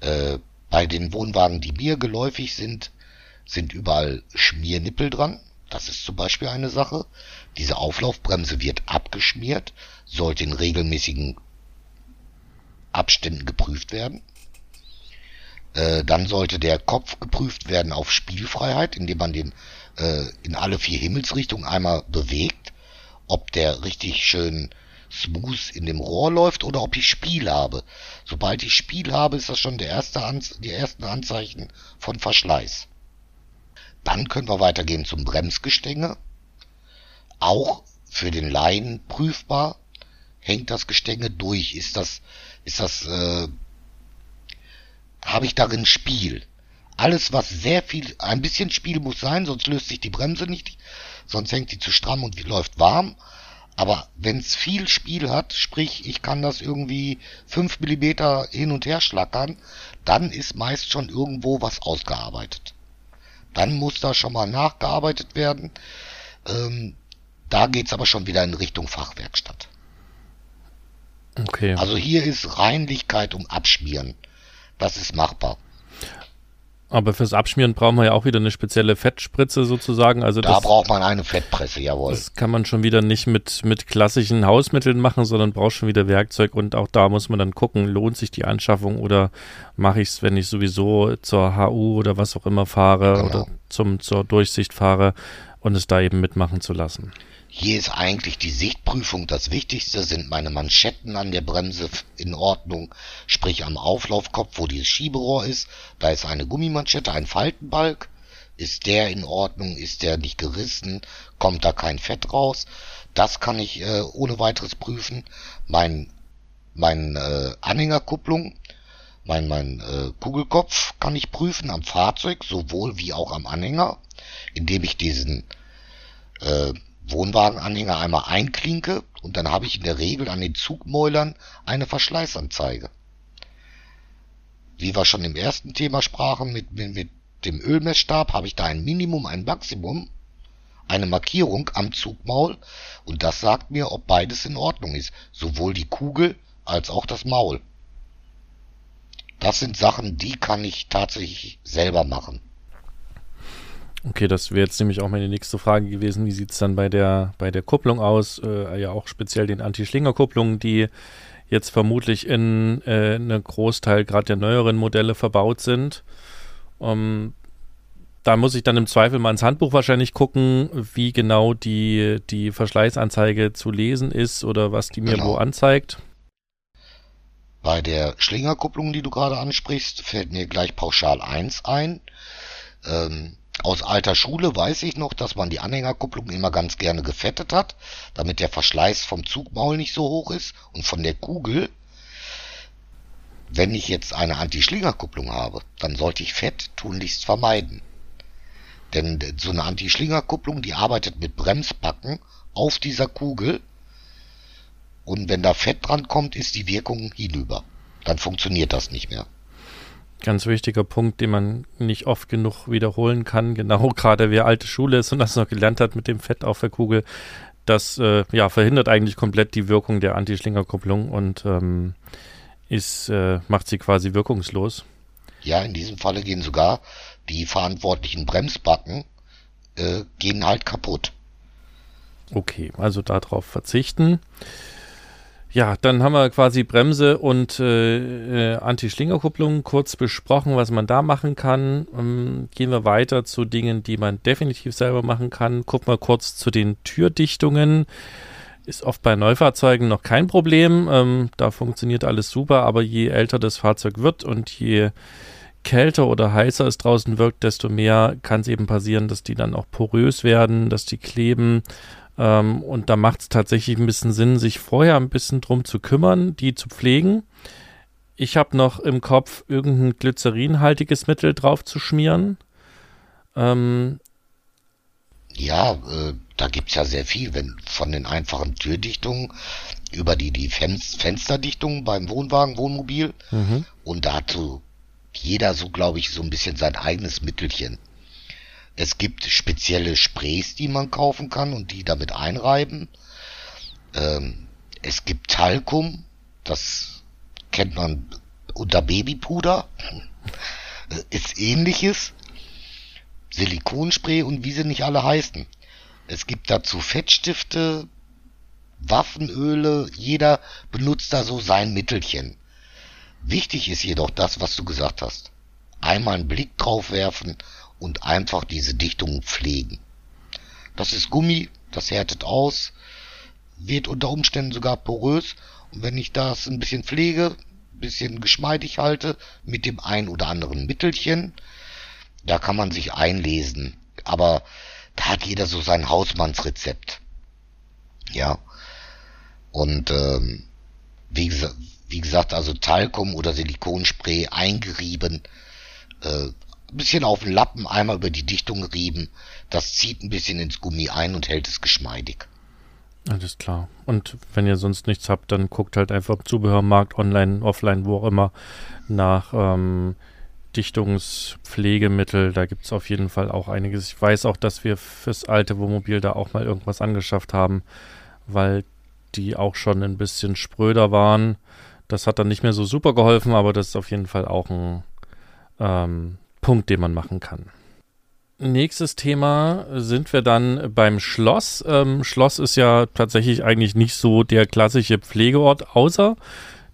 S2: Äh, bei den Wohnwagen, die mir geläufig sind, sind überall Schmiernippel dran. Das ist zum Beispiel eine Sache. Diese Auflaufbremse wird abgeschmiert, sollte in regelmäßigen Abständen geprüft werden. Äh, dann sollte der Kopf geprüft werden auf Spielfreiheit, indem man den äh, in alle vier Himmelsrichtungen einmal bewegt, ob der richtig schön smooth in dem Rohr läuft oder ob ich Spiel habe. Sobald ich Spiel habe, ist das schon der erste Anze die ersten Anzeichen von Verschleiß. Dann können wir weitergehen zum Bremsgestänge. Auch für den Laien prüfbar. Hängt das Gestänge durch? Ist das, ist das, äh, habe ich darin Spiel? Alles, was sehr viel, ein bisschen Spiel muss sein, sonst löst sich die Bremse nicht, sonst hängt die zu stramm und läuft warm. Aber wenn es viel Spiel hat, sprich, ich kann das irgendwie 5 mm hin und her schlackern, dann ist meist schon irgendwo was ausgearbeitet. Dann muss da schon mal nachgearbeitet werden. Ähm, da geht's aber schon wieder in Richtung Fachwerkstatt.
S1: Okay.
S2: Also hier ist Reinlichkeit um Abschmieren. Das ist machbar.
S1: Aber fürs Abschmieren brauchen wir ja auch wieder eine spezielle Fettspritze sozusagen. Also
S2: da
S1: das,
S2: braucht man eine Fettpresse, jawohl.
S1: Das kann man schon wieder nicht mit, mit klassischen Hausmitteln machen, sondern braucht schon wieder Werkzeug. Und auch da muss man dann gucken, lohnt sich die Anschaffung oder mache ich es, wenn ich sowieso zur HU oder was auch immer fahre genau. oder zum, zur Durchsicht fahre und es da eben mitmachen zu lassen.
S2: Hier ist eigentlich die Sichtprüfung das Wichtigste. Sind meine Manschetten an der Bremse in Ordnung? Sprich am Auflaufkopf, wo dieses Schieberohr ist. Da ist eine Gummimanschette, ein Faltenbalg. Ist der in Ordnung? Ist der nicht gerissen? Kommt da kein Fett raus? Das kann ich äh, ohne weiteres prüfen. Mein, mein äh, Anhängerkupplung, mein, mein äh, Kugelkopf kann ich prüfen am Fahrzeug, sowohl wie auch am Anhänger, indem ich diesen äh, Wohnwagenanhänger einmal einklinke und dann habe ich in der Regel an den Zugmäulern eine Verschleißanzeige. Wie wir schon im ersten Thema sprachen, mit, mit, mit dem Ölmessstab habe ich da ein Minimum, ein Maximum, eine Markierung am Zugmaul und das sagt mir, ob beides in Ordnung ist, sowohl die Kugel als auch das Maul. Das sind Sachen, die kann ich tatsächlich selber machen.
S1: Okay, das wäre jetzt nämlich auch meine nächste Frage gewesen. Wie sieht es dann bei der, bei der Kupplung aus? Äh, ja, auch speziell den Anti-Schlinger-Kupplungen, die jetzt vermutlich in äh, einem Großteil gerade der neueren Modelle verbaut sind. Ähm, da muss ich dann im Zweifel mal ins Handbuch wahrscheinlich gucken, wie genau die, die Verschleißanzeige zu lesen ist oder was die mir genau. wo anzeigt.
S2: Bei der Schlingerkupplung, die du gerade ansprichst, fällt mir gleich pauschal 1 ein. Ähm, aus alter Schule weiß ich noch, dass man die Anhängerkupplung immer ganz gerne gefettet hat, damit der Verschleiß vom Zugmaul nicht so hoch ist und von der Kugel. Wenn ich jetzt eine Anti-Schlingerkupplung habe, dann sollte ich Fett tunlichst vermeiden. Denn so eine Anti-Schlingerkupplung, die arbeitet mit Bremsbacken auf dieser Kugel und wenn da Fett dran kommt, ist die Wirkung hinüber. Dann funktioniert das nicht mehr.
S1: Ganz wichtiger Punkt, den man nicht oft genug wiederholen kann. Genau, gerade wer alte Schule ist und das noch gelernt hat mit dem Fett auf der Kugel, das äh, ja, verhindert eigentlich komplett die Wirkung der Anti-Schlingerkupplung und ähm, ist, äh, macht sie quasi wirkungslos.
S2: Ja, in diesem Falle gehen sogar die verantwortlichen Bremsbacken äh, gehen halt kaputt.
S1: Okay, also darauf verzichten. Ja, dann haben wir quasi Bremse und äh, äh, Anti-Schlingerkupplung kurz besprochen, was man da machen kann. Ähm, gehen wir weiter zu Dingen, die man definitiv selber machen kann. Gucken wir kurz zu den Türdichtungen. Ist oft bei Neufahrzeugen noch kein Problem. Ähm, da funktioniert alles super, aber je älter das Fahrzeug wird und je kälter oder heißer es draußen wirkt, desto mehr kann es eben passieren, dass die dann auch porös werden, dass die kleben ähm, und da macht es tatsächlich ein bisschen Sinn, sich vorher ein bisschen drum zu kümmern, die zu pflegen. Ich habe noch im Kopf, irgendein glycerinhaltiges Mittel drauf zu schmieren. Ähm,
S2: ja, äh, da gibt es ja sehr viel, wenn von den einfachen Türdichtungen über die, die Fen Fensterdichtungen beim Wohnwagen, Wohnmobil. Mhm. Und da hat so jeder so, glaube ich, so ein bisschen sein eigenes Mittelchen. Es gibt spezielle Sprays, die man kaufen kann und die damit einreiben. Ähm, es gibt Talkum, das kennt man unter Babypuder. Ist ähnliches. Silikonspray und wie sie nicht alle heißen. Es gibt dazu Fettstifte, Waffenöle, jeder benutzt da so sein Mittelchen. Wichtig ist jedoch das, was du gesagt hast. Einmal einen Blick drauf werfen und einfach diese Dichtung pflegen. Das ist Gummi, das härtet aus, wird unter Umständen sogar porös und wenn ich das ein bisschen pflege, ein bisschen geschmeidig halte mit dem ein oder anderen Mittelchen, da kann man sich einlesen. Aber da hat jeder so sein Hausmannsrezept. Ja. Und ähm, wie, gesagt, wie gesagt, also Talkum oder Silikonspray eingerieben, äh, ein bisschen auf den Lappen, einmal über die Dichtung rieben. Das zieht ein bisschen ins Gummi ein und hält es geschmeidig.
S1: Alles klar. Und wenn ihr sonst nichts habt, dann guckt halt einfach im Zubehörmarkt, online, offline, wo auch immer, nach ähm, Dichtungspflegemittel. Da gibt es auf jeden Fall auch einiges. Ich weiß auch, dass wir fürs alte Wohnmobil da auch mal irgendwas angeschafft haben, weil die auch schon ein bisschen spröder waren. Das hat dann nicht mehr so super geholfen, aber das ist auf jeden Fall auch ein ähm, Punkt, den man machen kann. Nächstes Thema sind wir dann beim Schloss. Ähm, Schloss ist ja tatsächlich eigentlich nicht so der klassische Pflegeort, außer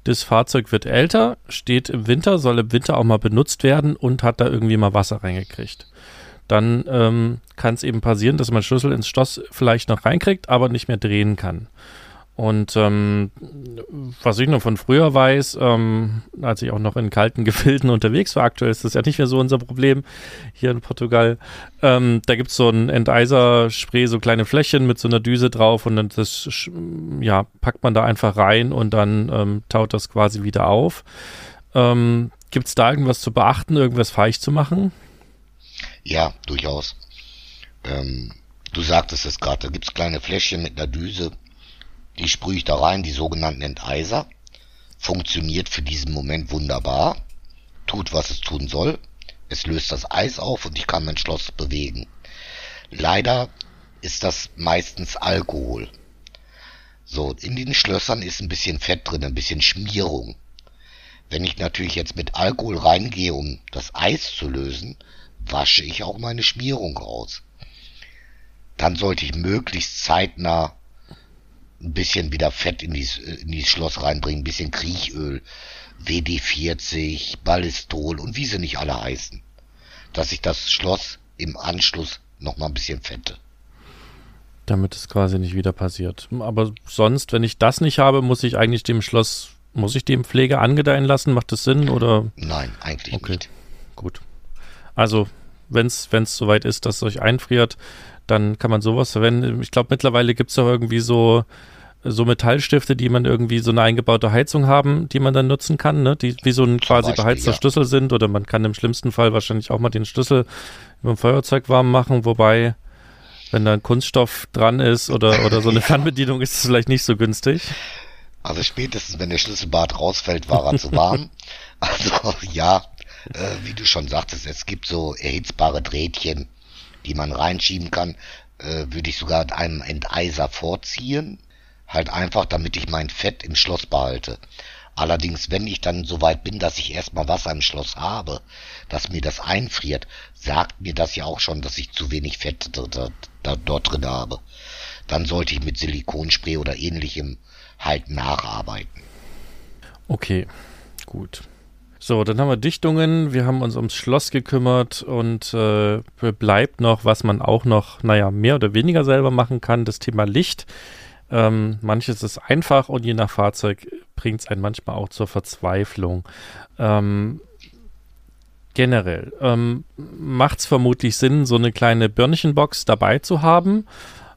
S1: das Fahrzeug wird älter, steht im Winter, soll im Winter auch mal benutzt werden und hat da irgendwie mal Wasser reingekriegt. Dann ähm, kann es eben passieren, dass man Schlüssel ins Schloss vielleicht noch reinkriegt, aber nicht mehr drehen kann. Und ähm, was ich noch von früher weiß, ähm, als ich auch noch in kalten Gefilden unterwegs war, aktuell ist das ja nicht mehr so unser Problem hier in Portugal. Ähm, da gibt's so ein Enteiser-Spray, so kleine Fläschchen mit so einer Düse drauf und dann das ja, packt man da einfach rein und dann ähm, taut das quasi wieder auf. Ähm, gibt's da irgendwas zu beachten, irgendwas falsch zu machen?
S2: Ja, durchaus. Ähm, du sagtest es gerade, da gibt's kleine Fläschchen mit einer Düse die sprühe ich da rein, die sogenannten Enteiser. Funktioniert für diesen Moment wunderbar. Tut, was es tun soll. Es löst das Eis auf und ich kann mein Schloss bewegen. Leider ist das meistens Alkohol. So, in den Schlössern ist ein bisschen Fett drin, ein bisschen Schmierung. Wenn ich natürlich jetzt mit Alkohol reingehe, um das Eis zu lösen, wasche ich auch meine Schmierung raus. Dann sollte ich möglichst zeitnah ein bisschen wieder Fett in dieses, in dieses Schloss reinbringen, ein bisschen Kriechöl, WD-40, Ballistol und wie sie nicht alle heißen. Dass ich das Schloss im Anschluss nochmal ein bisschen fette.
S1: Damit es quasi nicht wieder passiert. Aber sonst, wenn ich das nicht habe, muss ich eigentlich dem Schloss, muss ich dem Pflege angedeihen lassen? Macht das Sinn oder?
S2: Nein, eigentlich okay. nicht.
S1: Gut. Also, wenn es soweit ist, dass es euch einfriert, dann kann man sowas verwenden. Ich glaube, mittlerweile gibt es auch irgendwie so, so Metallstifte, die man irgendwie so eine eingebaute Heizung haben, die man dann nutzen kann, ne? die wie so ein quasi Beispiel, beheizter ja. Schlüssel sind. Oder man kann im schlimmsten Fall wahrscheinlich auch mal den Schlüssel mit dem Feuerzeug warm machen, wobei, wenn da ein Kunststoff dran ist oder, oder so eine Fernbedienung, ist es vielleicht nicht so günstig.
S2: Also spätestens, wenn der Schlüsselbart rausfällt, war er zu warm. Also ja, äh, wie du schon sagtest, es gibt so erhitzbare Drähtchen, die man reinschieben kann, äh, würde ich sogar einem Enteiser vorziehen. Halt einfach, damit ich mein Fett im Schloss behalte. Allerdings, wenn ich dann so weit bin, dass ich erstmal Wasser im Schloss habe, dass mir das einfriert, sagt mir das ja auch schon, dass ich zu wenig Fett da, da, dort drin habe. Dann sollte ich mit Silikonspray oder ähnlichem halt nacharbeiten.
S1: Okay, gut. So, dann haben wir Dichtungen, wir haben uns ums Schloss gekümmert und äh, bleibt noch, was man auch noch, naja, mehr oder weniger selber machen kann, das Thema Licht. Ähm, manches ist einfach und je nach Fahrzeug bringt es einen manchmal auch zur Verzweiflung. Ähm, generell ähm, macht es vermutlich Sinn, so eine kleine Birnchenbox dabei zu haben,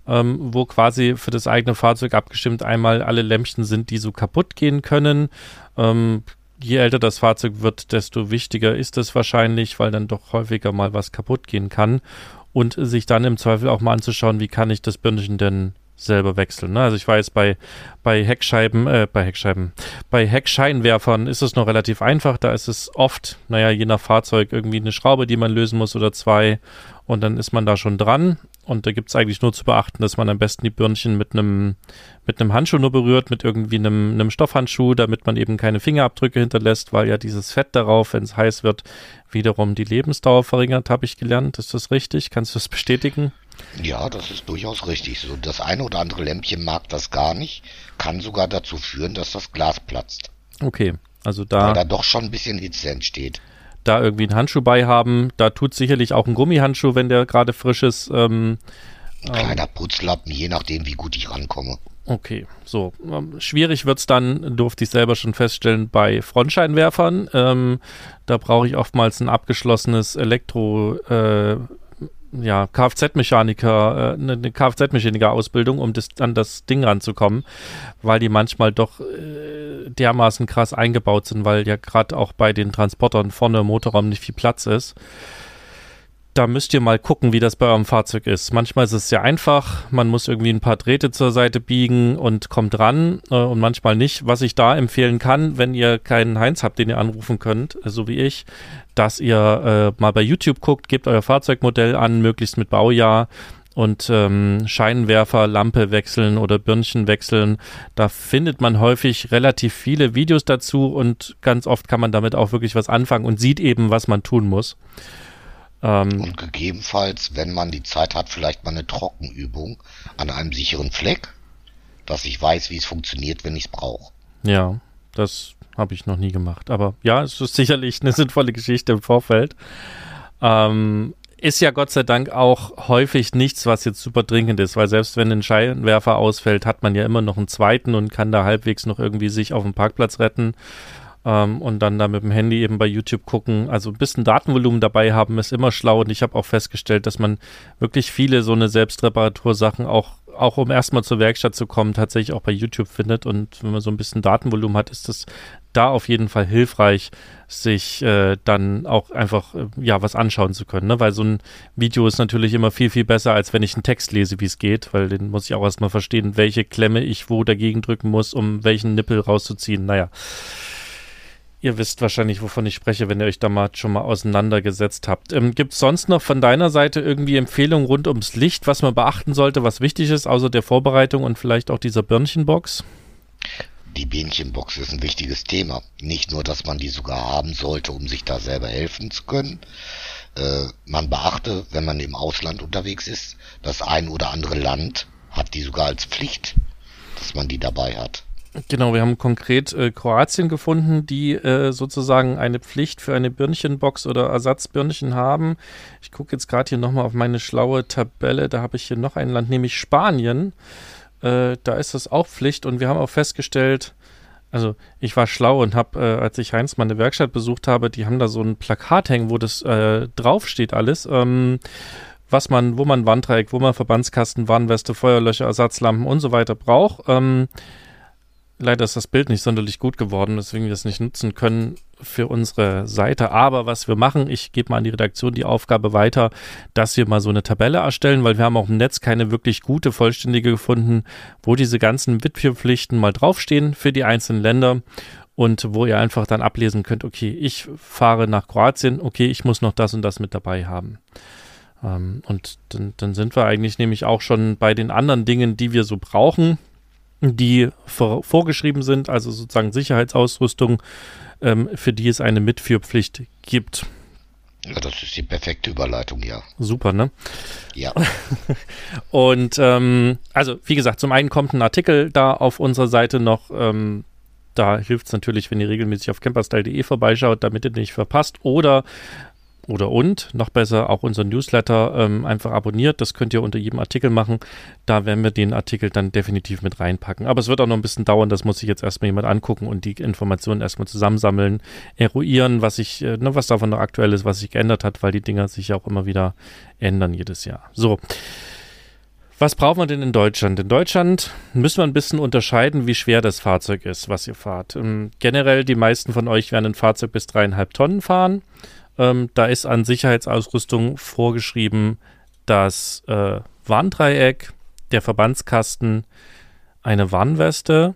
S1: ähm, wo quasi für das eigene Fahrzeug abgestimmt einmal alle Lämpchen sind, die so kaputt gehen können. Ähm, je älter das Fahrzeug wird, desto wichtiger ist es wahrscheinlich, weil dann doch häufiger mal was kaputt gehen kann. Und sich dann im Zweifel auch mal anzuschauen, wie kann ich das Birnchen denn selber wechseln. Ne? Also ich weiß, bei, bei Heckscheiben, äh, bei Heckscheiben, bei Heckscheinwerfern ist es noch relativ einfach. Da ist es oft, naja, je nach Fahrzeug irgendwie eine Schraube, die man lösen muss oder zwei. Und dann ist man da schon dran. Und da gibt es eigentlich nur zu beachten, dass man am besten die Birnchen mit einem mit einem Handschuh nur berührt, mit irgendwie einem, einem Stoffhandschuh, damit man eben keine Fingerabdrücke hinterlässt, weil ja dieses Fett darauf, wenn es heiß wird, wiederum die Lebensdauer verringert, habe ich gelernt. Ist das richtig? Kannst du das bestätigen?
S2: Ja, das ist durchaus richtig. So, das eine oder andere Lämpchen mag das gar nicht, kann sogar dazu führen, dass das Glas platzt.
S1: Okay, also da.
S2: Weil da doch schon ein bisschen Hitze entsteht
S1: da irgendwie einen Handschuh bei haben. Da tut sicherlich auch ein Gummihandschuh, wenn der gerade frisch ist. Ähm,
S2: ein kleiner Putzlappen, je nachdem, wie gut ich rankomme.
S1: Okay, so. Ähm, schwierig wird es dann, durfte ich selber schon feststellen, bei Frontscheinwerfern. Ähm, da brauche ich oftmals ein abgeschlossenes Elektro, äh, ja, Kfz-Mechaniker, äh, eine Kfz-Mechaniker-Ausbildung, um das, an das Ding ranzukommen, weil die manchmal doch äh, dermaßen krass eingebaut sind, weil ja gerade auch bei den Transportern vorne im Motorraum nicht viel Platz ist da müsst ihr mal gucken, wie das bei eurem Fahrzeug ist. Manchmal ist es sehr einfach, man muss irgendwie ein paar Drähte zur Seite biegen und kommt ran äh, und manchmal nicht. Was ich da empfehlen kann, wenn ihr keinen Heinz habt, den ihr anrufen könnt, äh, so wie ich, dass ihr äh, mal bei YouTube guckt, gebt euer Fahrzeugmodell an, möglichst mit Baujahr und ähm, Scheinwerfer, Lampe wechseln oder Birnchen wechseln. Da findet man häufig relativ viele Videos dazu und ganz oft kann man damit auch wirklich was anfangen und sieht eben, was man tun muss.
S2: Ähm, und gegebenenfalls, wenn man die Zeit hat, vielleicht mal eine Trockenübung an einem sicheren Fleck, dass ich weiß, wie es funktioniert, wenn ich es brauche.
S1: Ja, das habe ich noch nie gemacht. Aber ja, es ist sicherlich eine sinnvolle Geschichte im Vorfeld. Ähm, ist ja Gott sei Dank auch häufig nichts, was jetzt super dringend ist, weil selbst wenn ein Scheinwerfer ausfällt, hat man ja immer noch einen zweiten und kann da halbwegs noch irgendwie sich auf dem Parkplatz retten ähm, und dann da mit dem Handy eben bei YouTube gucken. Also ein bisschen Datenvolumen dabei haben ist immer schlau und ich habe auch festgestellt, dass man wirklich viele so eine Selbstreparatursachen auch auch um erstmal zur Werkstatt zu kommen, tatsächlich auch bei YouTube findet. Und wenn man so ein bisschen Datenvolumen hat, ist das da auf jeden Fall hilfreich, sich äh, dann auch einfach äh, ja was anschauen zu können. Ne? Weil so ein Video ist natürlich immer viel, viel besser, als wenn ich einen Text lese, wie es geht, weil den muss ich auch erstmal verstehen, welche Klemme ich wo dagegen drücken muss, um welchen Nippel rauszuziehen. Naja. Ihr wisst wahrscheinlich, wovon ich spreche, wenn ihr euch da mal schon mal auseinandergesetzt habt. Ähm, Gibt es sonst noch von deiner Seite irgendwie Empfehlungen rund ums Licht, was man beachten sollte, was wichtig ist, außer der Vorbereitung und vielleicht auch dieser Birnchenbox?
S2: Die Bähnchenbox ist ein wichtiges Thema. Nicht nur, dass man die sogar haben sollte, um sich da selber helfen zu können. Äh, man beachte, wenn man im Ausland unterwegs ist, das ein oder andere Land hat die sogar als Pflicht, dass man die dabei hat.
S1: Genau, wir haben konkret äh, Kroatien gefunden, die äh, sozusagen eine Pflicht für eine Birnchenbox oder Ersatzbirnchen haben. Ich gucke jetzt gerade hier nochmal auf meine schlaue Tabelle. Da habe ich hier noch ein Land, nämlich Spanien. Äh, da ist das auch Pflicht und wir haben auch festgestellt, also ich war schlau und habe, äh, als ich Heinz meine Werkstatt besucht habe, die haben da so ein Plakat hängen, wo das äh, draufsteht alles. Ähm, was man, wo man Wanddreieck, wo man Verbandskasten, Warnweste, Feuerlöcher, Ersatzlampen und so weiter braucht. Ähm, Leider ist das Bild nicht sonderlich gut geworden, deswegen wir es nicht nutzen können für unsere Seite. Aber was wir machen, ich gebe mal an die Redaktion die Aufgabe weiter, dass wir mal so eine Tabelle erstellen, weil wir haben auch im Netz keine wirklich gute, vollständige gefunden, wo diese ganzen Witwepflichten mal draufstehen für die einzelnen Länder und wo ihr einfach dann ablesen könnt, okay, ich fahre nach Kroatien, okay, ich muss noch das und das mit dabei haben. Ähm, und dann, dann sind wir eigentlich nämlich auch schon bei den anderen Dingen, die wir so brauchen die vor, vorgeschrieben sind, also sozusagen Sicherheitsausrüstung, ähm, für die es eine Mitführpflicht gibt.
S2: Ja, das ist die perfekte Überleitung, ja.
S1: Super, ne?
S2: Ja.
S1: Und ähm, also, wie gesagt, zum einen kommt ein Artikel da auf unserer Seite noch. Ähm, da hilft es natürlich, wenn ihr regelmäßig auf camperstyle.de vorbeischaut, damit ihr nicht verpasst. Oder oder und, noch besser, auch unseren Newsletter ähm, einfach abonniert. Das könnt ihr unter jedem Artikel machen. Da werden wir den Artikel dann definitiv mit reinpacken. Aber es wird auch noch ein bisschen dauern. Das muss sich jetzt erstmal jemand angucken und die Informationen erstmal zusammensammeln, eruieren, was sich, äh, ne, was davon noch aktuell ist, was sich geändert hat, weil die Dinger sich ja auch immer wieder ändern jedes Jahr. So. Was braucht man denn in Deutschland? In Deutschland müssen wir ein bisschen unterscheiden, wie schwer das Fahrzeug ist, was ihr fahrt. Ähm, generell, die meisten von euch werden ein Fahrzeug bis dreieinhalb Tonnen fahren. Ähm, da ist an Sicherheitsausrüstung vorgeschrieben das äh, Warndreieck, der Verbandskasten, eine Warnweste.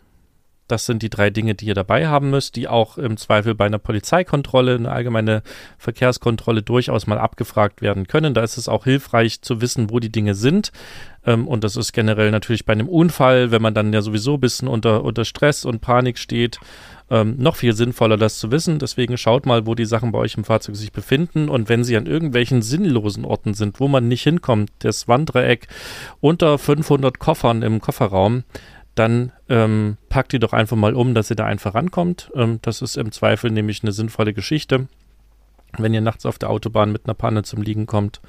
S1: Das sind die drei Dinge, die ihr dabei haben müsst, die auch im Zweifel bei einer Polizeikontrolle, eine allgemeine Verkehrskontrolle durchaus mal abgefragt werden können. Da ist es auch hilfreich zu wissen, wo die Dinge sind. Ähm, und das ist generell natürlich bei einem Unfall, wenn man dann ja sowieso ein bisschen unter, unter Stress und Panik steht, ähm, noch viel sinnvoller, das zu wissen. Deswegen schaut mal, wo die Sachen bei euch im Fahrzeug sich befinden. Und wenn sie an irgendwelchen sinnlosen Orten sind, wo man nicht hinkommt, das Wanddreieck unter 500 Koffern im Kofferraum, dann ähm, packt die doch einfach mal um, dass ihr da einfach rankommt. Ähm, das ist im Zweifel nämlich eine sinnvolle Geschichte, wenn ihr nachts auf der Autobahn mit einer Panne zum Liegen kommt.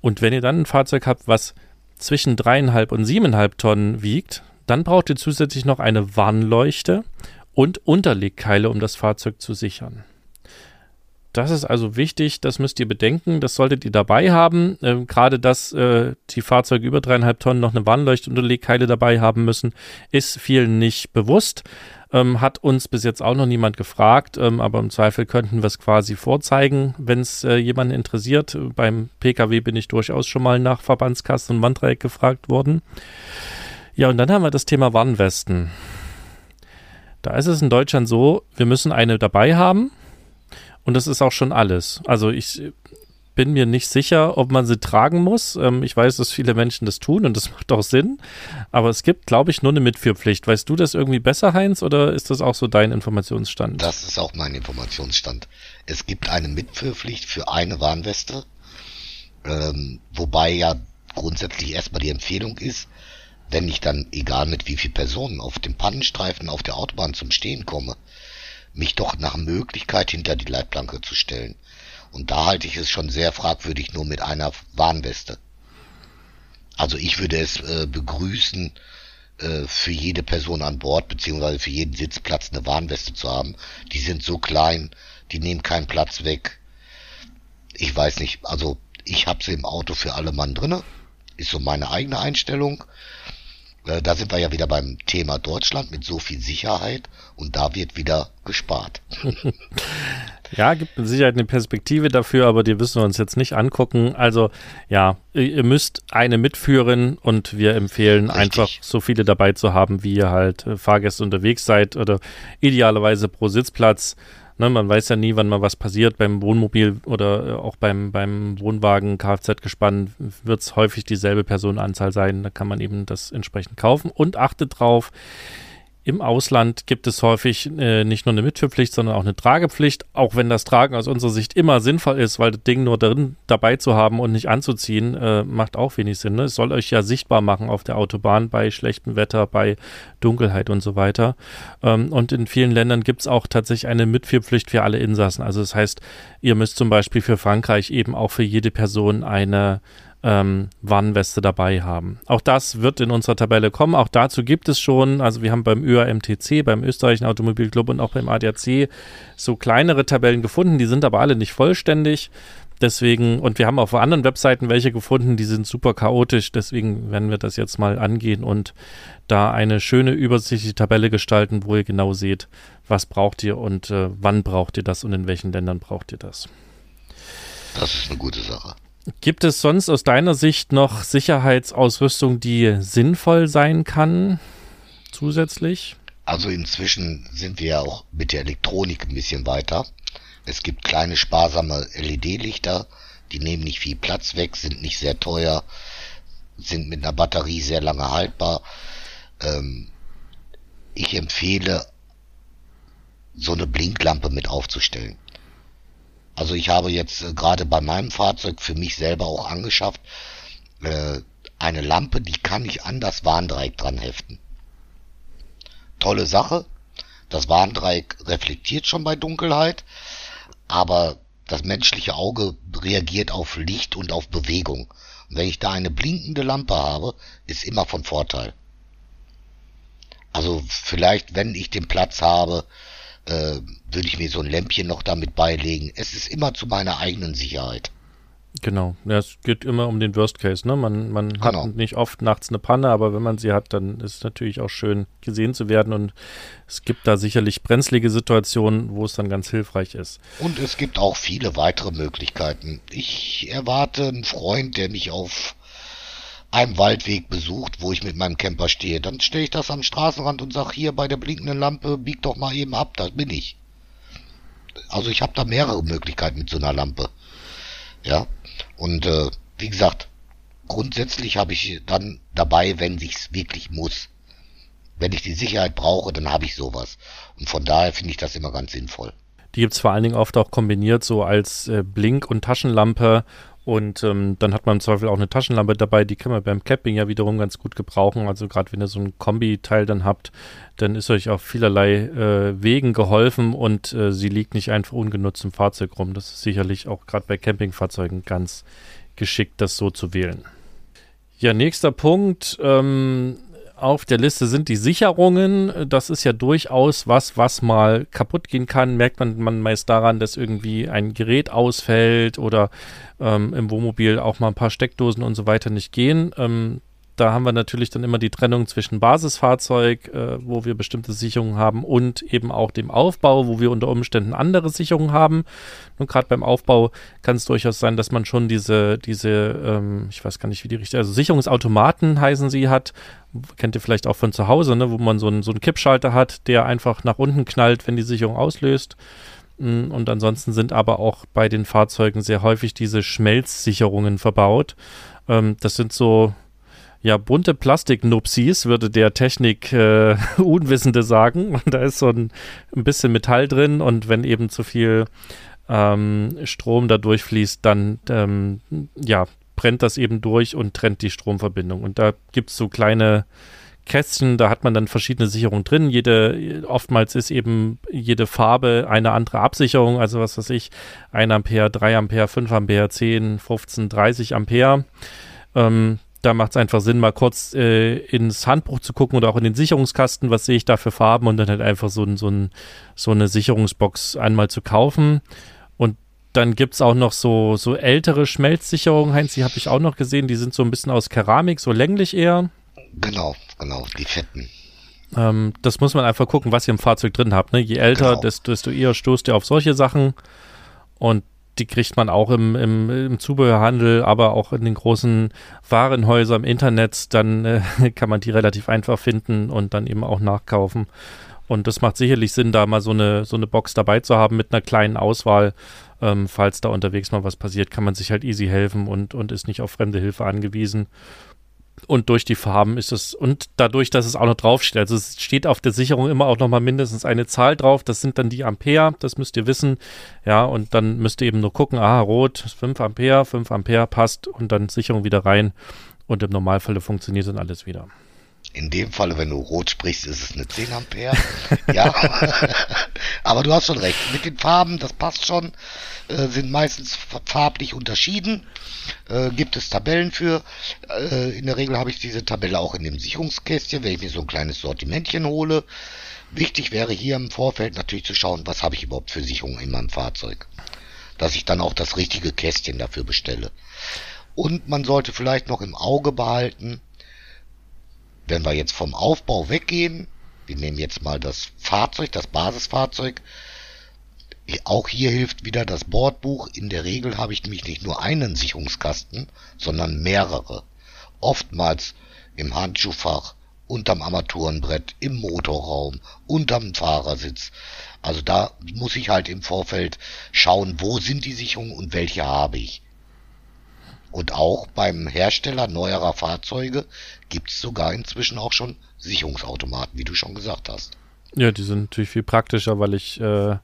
S1: Und wenn ihr dann ein Fahrzeug habt, was zwischen dreieinhalb und siebeneinhalb Tonnen wiegt, dann braucht ihr zusätzlich noch eine Warnleuchte und Unterlegkeile, um das Fahrzeug zu sichern. Das ist also wichtig, das müsst ihr bedenken, das solltet ihr dabei haben. Äh, Gerade dass äh, die Fahrzeuge über dreieinhalb Tonnen noch eine Warnleuchtunterlegkeile dabei haben müssen, ist vielen nicht bewusst. Ähm, hat uns bis jetzt auch noch niemand gefragt, ähm, aber im Zweifel könnten wir es quasi vorzeigen, wenn es äh, jemanden interessiert. Beim Pkw bin ich durchaus schon mal nach Verbandskasten und Wanddreieck gefragt worden. Ja, und dann haben wir das Thema Warnwesten. Da ist es in Deutschland so, wir müssen eine dabei haben und das ist auch schon alles. Also ich bin mir nicht sicher, ob man sie tragen muss. Ähm, ich weiß, dass viele Menschen das tun und das macht auch Sinn. Aber es gibt, glaube ich, nur eine Mitführpflicht. Weißt du das irgendwie besser, Heinz, oder ist das auch so dein Informationsstand?
S2: Das ist auch mein Informationsstand. Es gibt eine Mitführpflicht für eine Warnweste, ähm, wobei ja grundsätzlich erstmal die Empfehlung ist, wenn ich dann, egal mit wie viel Personen, auf dem Pannenstreifen auf der Autobahn zum Stehen komme, mich doch nach Möglichkeit hinter die Leitplanke zu stellen. Und da halte ich es schon sehr fragwürdig nur mit einer Warnweste. Also ich würde es äh, begrüßen, äh, für jede Person an Bord, beziehungsweise für jeden Sitzplatz eine Warnweste zu haben. Die sind so klein, die nehmen keinen Platz weg. Ich weiß nicht, also ich habe sie im Auto für alle Mann drinne. Ist so meine eigene Einstellung. Äh, da sind wir ja wieder beim Thema Deutschland mit so viel Sicherheit und da wird wieder gespart.
S1: ja, gibt mit Sicherheit eine Perspektive dafür, aber die müssen wir uns jetzt nicht angucken. Also ja, ihr müsst eine mitführen und wir empfehlen Richtig. einfach so viele dabei zu haben, wie ihr halt äh, Fahrgäste unterwegs seid oder idealerweise pro Sitzplatz. Ne, man weiß ja nie, wann mal was passiert. Beim Wohnmobil oder äh, auch beim, beim Wohnwagen, Kfz-Gespann wird es häufig dieselbe Personenanzahl sein. Da kann man eben das entsprechend kaufen. Und achtet drauf, im Ausland gibt es häufig äh, nicht nur eine Mitführpflicht, sondern auch eine Tragepflicht, auch wenn das Tragen aus unserer Sicht immer sinnvoll ist, weil das Ding nur drin dabei zu haben und nicht anzuziehen, äh, macht auch wenig Sinn. Ne? Es soll euch ja sichtbar machen auf der Autobahn bei schlechtem Wetter, bei Dunkelheit und so weiter. Ähm, und in vielen Ländern gibt es auch tatsächlich eine Mitführpflicht für alle Insassen. Also das heißt, ihr müsst zum Beispiel für Frankreich eben auch für jede Person eine ähm, Warnweste dabei haben. Auch das wird in unserer Tabelle kommen. Auch dazu gibt es schon, also wir haben beim ÖAMTC, beim Österreichischen Automobilclub und auch beim ADAC so kleinere Tabellen gefunden. Die sind aber alle nicht vollständig. Deswegen, und wir haben auf anderen Webseiten welche gefunden, die sind super chaotisch. Deswegen werden wir das jetzt mal angehen und da eine schöne übersichtliche Tabelle gestalten, wo ihr genau seht, was braucht ihr und äh, wann braucht ihr das und in welchen Ländern braucht ihr das.
S2: Das ist eine gute Sache.
S1: Gibt es sonst aus deiner Sicht noch Sicherheitsausrüstung, die sinnvoll sein kann, zusätzlich?
S2: Also inzwischen sind wir ja auch mit der Elektronik ein bisschen weiter. Es gibt kleine sparsame LED-Lichter, die nehmen nicht viel Platz weg, sind nicht sehr teuer, sind mit einer Batterie sehr lange haltbar. Ähm, ich empfehle, so eine Blinklampe mit aufzustellen. Also ich habe jetzt äh, gerade bei meinem Fahrzeug für mich selber auch angeschafft, äh, eine Lampe, die kann ich an das Warndreieck dran heften. Tolle Sache. Das Warndreieck reflektiert schon bei Dunkelheit, aber das menschliche Auge reagiert auf Licht und auf Bewegung. Und wenn ich da eine blinkende Lampe habe, ist immer von Vorteil. Also vielleicht, wenn ich den Platz habe, äh, würde ich mir so ein Lämpchen noch damit beilegen. Es ist immer zu meiner eigenen Sicherheit.
S1: Genau, ja, es geht immer um den Worst Case, ne? Man, man genau. hat nicht oft nachts eine Panne, aber wenn man sie hat, dann ist es natürlich auch schön gesehen zu werden und es gibt da sicherlich brenzlige Situationen, wo es dann ganz hilfreich ist.
S2: Und es gibt auch viele weitere Möglichkeiten. Ich erwarte einen Freund, der mich auf einem Waldweg besucht, wo ich mit meinem Camper stehe. Dann stelle ich das am Straßenrand und sage, hier bei der blinkenden Lampe, bieg doch mal eben ab, das bin ich. Also ich habe da mehrere Möglichkeiten mit so einer Lampe. Ja, und äh, wie gesagt, grundsätzlich habe ich dann dabei, wenn sich's wirklich muss. Wenn ich die Sicherheit brauche, dann habe ich sowas. Und von daher finde ich das immer ganz sinnvoll.
S1: Die gibt es vor allen Dingen oft auch kombiniert so als äh, Blink- und Taschenlampe und ähm, dann hat man im Zweifel auch eine Taschenlampe dabei, die kann man beim Camping ja wiederum ganz gut gebrauchen. Also gerade wenn ihr so ein Kombi-Teil dann habt, dann ist euch auf vielerlei äh, Wegen geholfen und äh, sie liegt nicht einfach ungenutzt im Fahrzeug rum. Das ist sicherlich auch gerade bei Campingfahrzeugen ganz geschickt, das so zu wählen. Ja, nächster Punkt. Ähm, auf der Liste sind die Sicherungen. Das ist ja durchaus was, was mal kaputt gehen kann. Merkt man, man meist daran, dass irgendwie ein Gerät ausfällt oder ähm, im Wohnmobil auch mal ein paar Steckdosen und so weiter nicht gehen. Ähm, da haben wir natürlich dann immer die Trennung zwischen Basisfahrzeug, äh, wo wir bestimmte Sicherungen haben, und eben auch dem Aufbau, wo wir unter Umständen andere Sicherungen haben. Und gerade beim Aufbau kann es durchaus sein, dass man schon diese, diese, ähm, ich weiß gar nicht, wie die richtige, also Sicherungsautomaten heißen sie hat. Kennt ihr vielleicht auch von zu Hause, ne, wo man so einen, so einen Kippschalter hat, der einfach nach unten knallt, wenn die Sicherung auslöst. Mm, und ansonsten sind aber auch bei den Fahrzeugen sehr häufig diese Schmelzsicherungen verbaut. Ähm, das sind so ja, bunte Plastiknupsis, würde der Technik-Unwissende äh, sagen. Und da ist so ein, ein, bisschen Metall drin und wenn eben zu viel ähm, Strom da durchfließt, dann ähm, ja, brennt das eben durch und trennt die Stromverbindung. Und da gibt es so kleine Kästchen, da hat man dann verschiedene Sicherungen drin. Jede, oftmals ist eben jede Farbe eine andere Absicherung, also was weiß ich, 1 Ampere, 3 Ampere, 5 Ampere, 10, 15, 30 Ampere. Ähm, da macht es einfach Sinn, mal kurz äh, ins Handbuch zu gucken oder auch in den Sicherungskasten, was sehe ich da für Farben und dann halt einfach so, so, ein, so eine Sicherungsbox einmal zu kaufen. Und dann gibt es auch noch so, so ältere Schmelzsicherungen, Heinz, die habe ich auch noch gesehen, die sind so ein bisschen aus Keramik, so länglich eher.
S2: Genau, genau, die fetten.
S1: Ähm, das muss man einfach gucken, was ihr im Fahrzeug drin habt. Ne? Je älter, genau. desto, desto eher stoßt ihr auf solche Sachen. Und die kriegt man auch im, im, im, Zubehörhandel, aber auch in den großen Warenhäusern im Internet. Dann äh, kann man die relativ einfach finden und dann eben auch nachkaufen. Und das macht sicherlich Sinn, da mal so eine, so eine Box dabei zu haben mit einer kleinen Auswahl. Ähm, falls da unterwegs mal was passiert, kann man sich halt easy helfen und, und ist nicht auf fremde Hilfe angewiesen. Und durch die Farben ist es, und dadurch, dass es auch noch draufsteht, also es steht auf der Sicherung immer auch nochmal mindestens eine Zahl drauf, das sind dann die Ampere, das müsst ihr wissen, ja, und dann müsst ihr eben nur gucken, ah, rot, 5 Ampere, 5 Ampere passt. Und dann Sicherung wieder rein. Und im Normalfall funktioniert dann alles wieder.
S2: In dem Falle, wenn du rot sprichst, ist es eine 10 Ampere. ja. Aber du hast schon recht. Mit den Farben, das passt schon, äh, sind meistens farblich unterschieden. Äh, gibt es Tabellen für. Äh, in der Regel habe ich diese Tabelle auch in dem Sicherungskästchen, wenn ich mir so ein kleines Sortimentchen hole. Wichtig wäre hier im Vorfeld natürlich zu schauen, was habe ich überhaupt für Sicherung in meinem Fahrzeug. Dass ich dann auch das richtige Kästchen dafür bestelle. Und man sollte vielleicht noch im Auge behalten, wenn wir jetzt vom Aufbau weggehen, wir nehmen jetzt mal das Fahrzeug, das Basisfahrzeug, auch hier hilft wieder das Bordbuch. In der Regel habe ich nämlich nicht nur einen Sicherungskasten, sondern mehrere. Oftmals im Handschuhfach, unterm Armaturenbrett, im Motorraum, unterm Fahrersitz. Also da muss ich halt im Vorfeld schauen, wo sind die Sicherungen und welche habe ich. Und auch beim Hersteller neuerer Fahrzeuge gibt es sogar inzwischen auch schon Sicherungsautomaten, wie du schon gesagt hast.
S1: Ja, die sind natürlich viel praktischer, weil ich äh,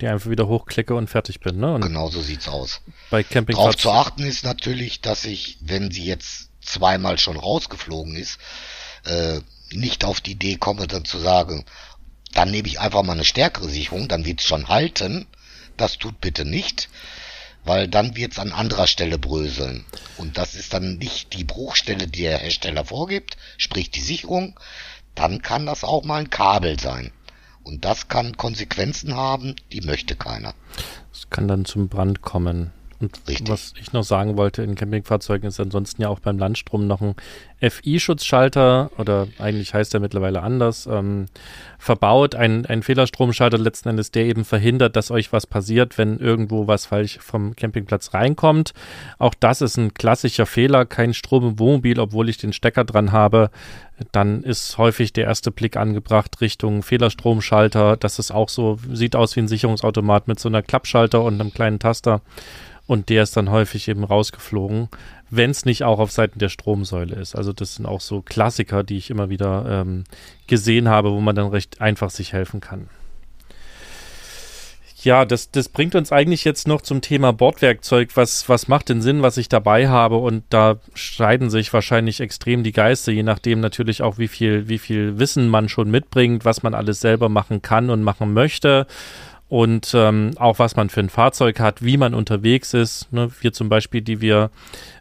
S1: die einfach wieder hochklicke und fertig bin. Ne? Und
S2: genau so sieht's aus.
S1: Bei Camping
S2: Darauf zu achten ist natürlich, dass ich, wenn sie jetzt zweimal schon rausgeflogen ist, äh, nicht auf die Idee komme, dann zu sagen, dann nehme ich einfach mal eine stärkere Sicherung, dann wird's schon halten. Das tut bitte nicht weil dann wird es an anderer Stelle bröseln. Und das ist dann nicht die Bruchstelle, die der Hersteller vorgibt, sprich die Sicherung. Dann kann das auch mal ein Kabel sein. Und das kann Konsequenzen haben, die möchte keiner.
S1: Es kann dann zum Brand kommen. Und Richtig. was ich noch sagen wollte, in Campingfahrzeugen ist ansonsten ja auch beim Landstrom noch ein FI-Schutzschalter oder eigentlich heißt er mittlerweile anders, ähm, verbaut. Ein, ein Fehlerstromschalter letzten Endes, der eben verhindert, dass euch was passiert, wenn irgendwo was falsch vom Campingplatz reinkommt. Auch das ist ein klassischer Fehler. Kein Strom im Wohnmobil, obwohl ich den Stecker dran habe. Dann ist häufig der erste Blick angebracht Richtung Fehlerstromschalter. Das ist auch so, sieht aus wie ein Sicherungsautomat mit so einer Klappschalter und einem kleinen Taster und der ist dann häufig eben rausgeflogen, wenn es nicht auch auf Seiten der Stromsäule ist. Also das sind auch so Klassiker, die ich immer wieder ähm, gesehen habe, wo man dann recht einfach sich helfen kann. Ja, das, das bringt uns eigentlich jetzt noch zum Thema Bordwerkzeug. Was, was macht denn Sinn, was ich dabei habe? Und da scheiden sich wahrscheinlich extrem die Geister, je nachdem natürlich auch, wie viel, wie viel Wissen man schon mitbringt, was man alles selber machen kann und machen möchte und ähm, auch was man für ein Fahrzeug hat, wie man unterwegs ist. Ne? Wir zum Beispiel, die wir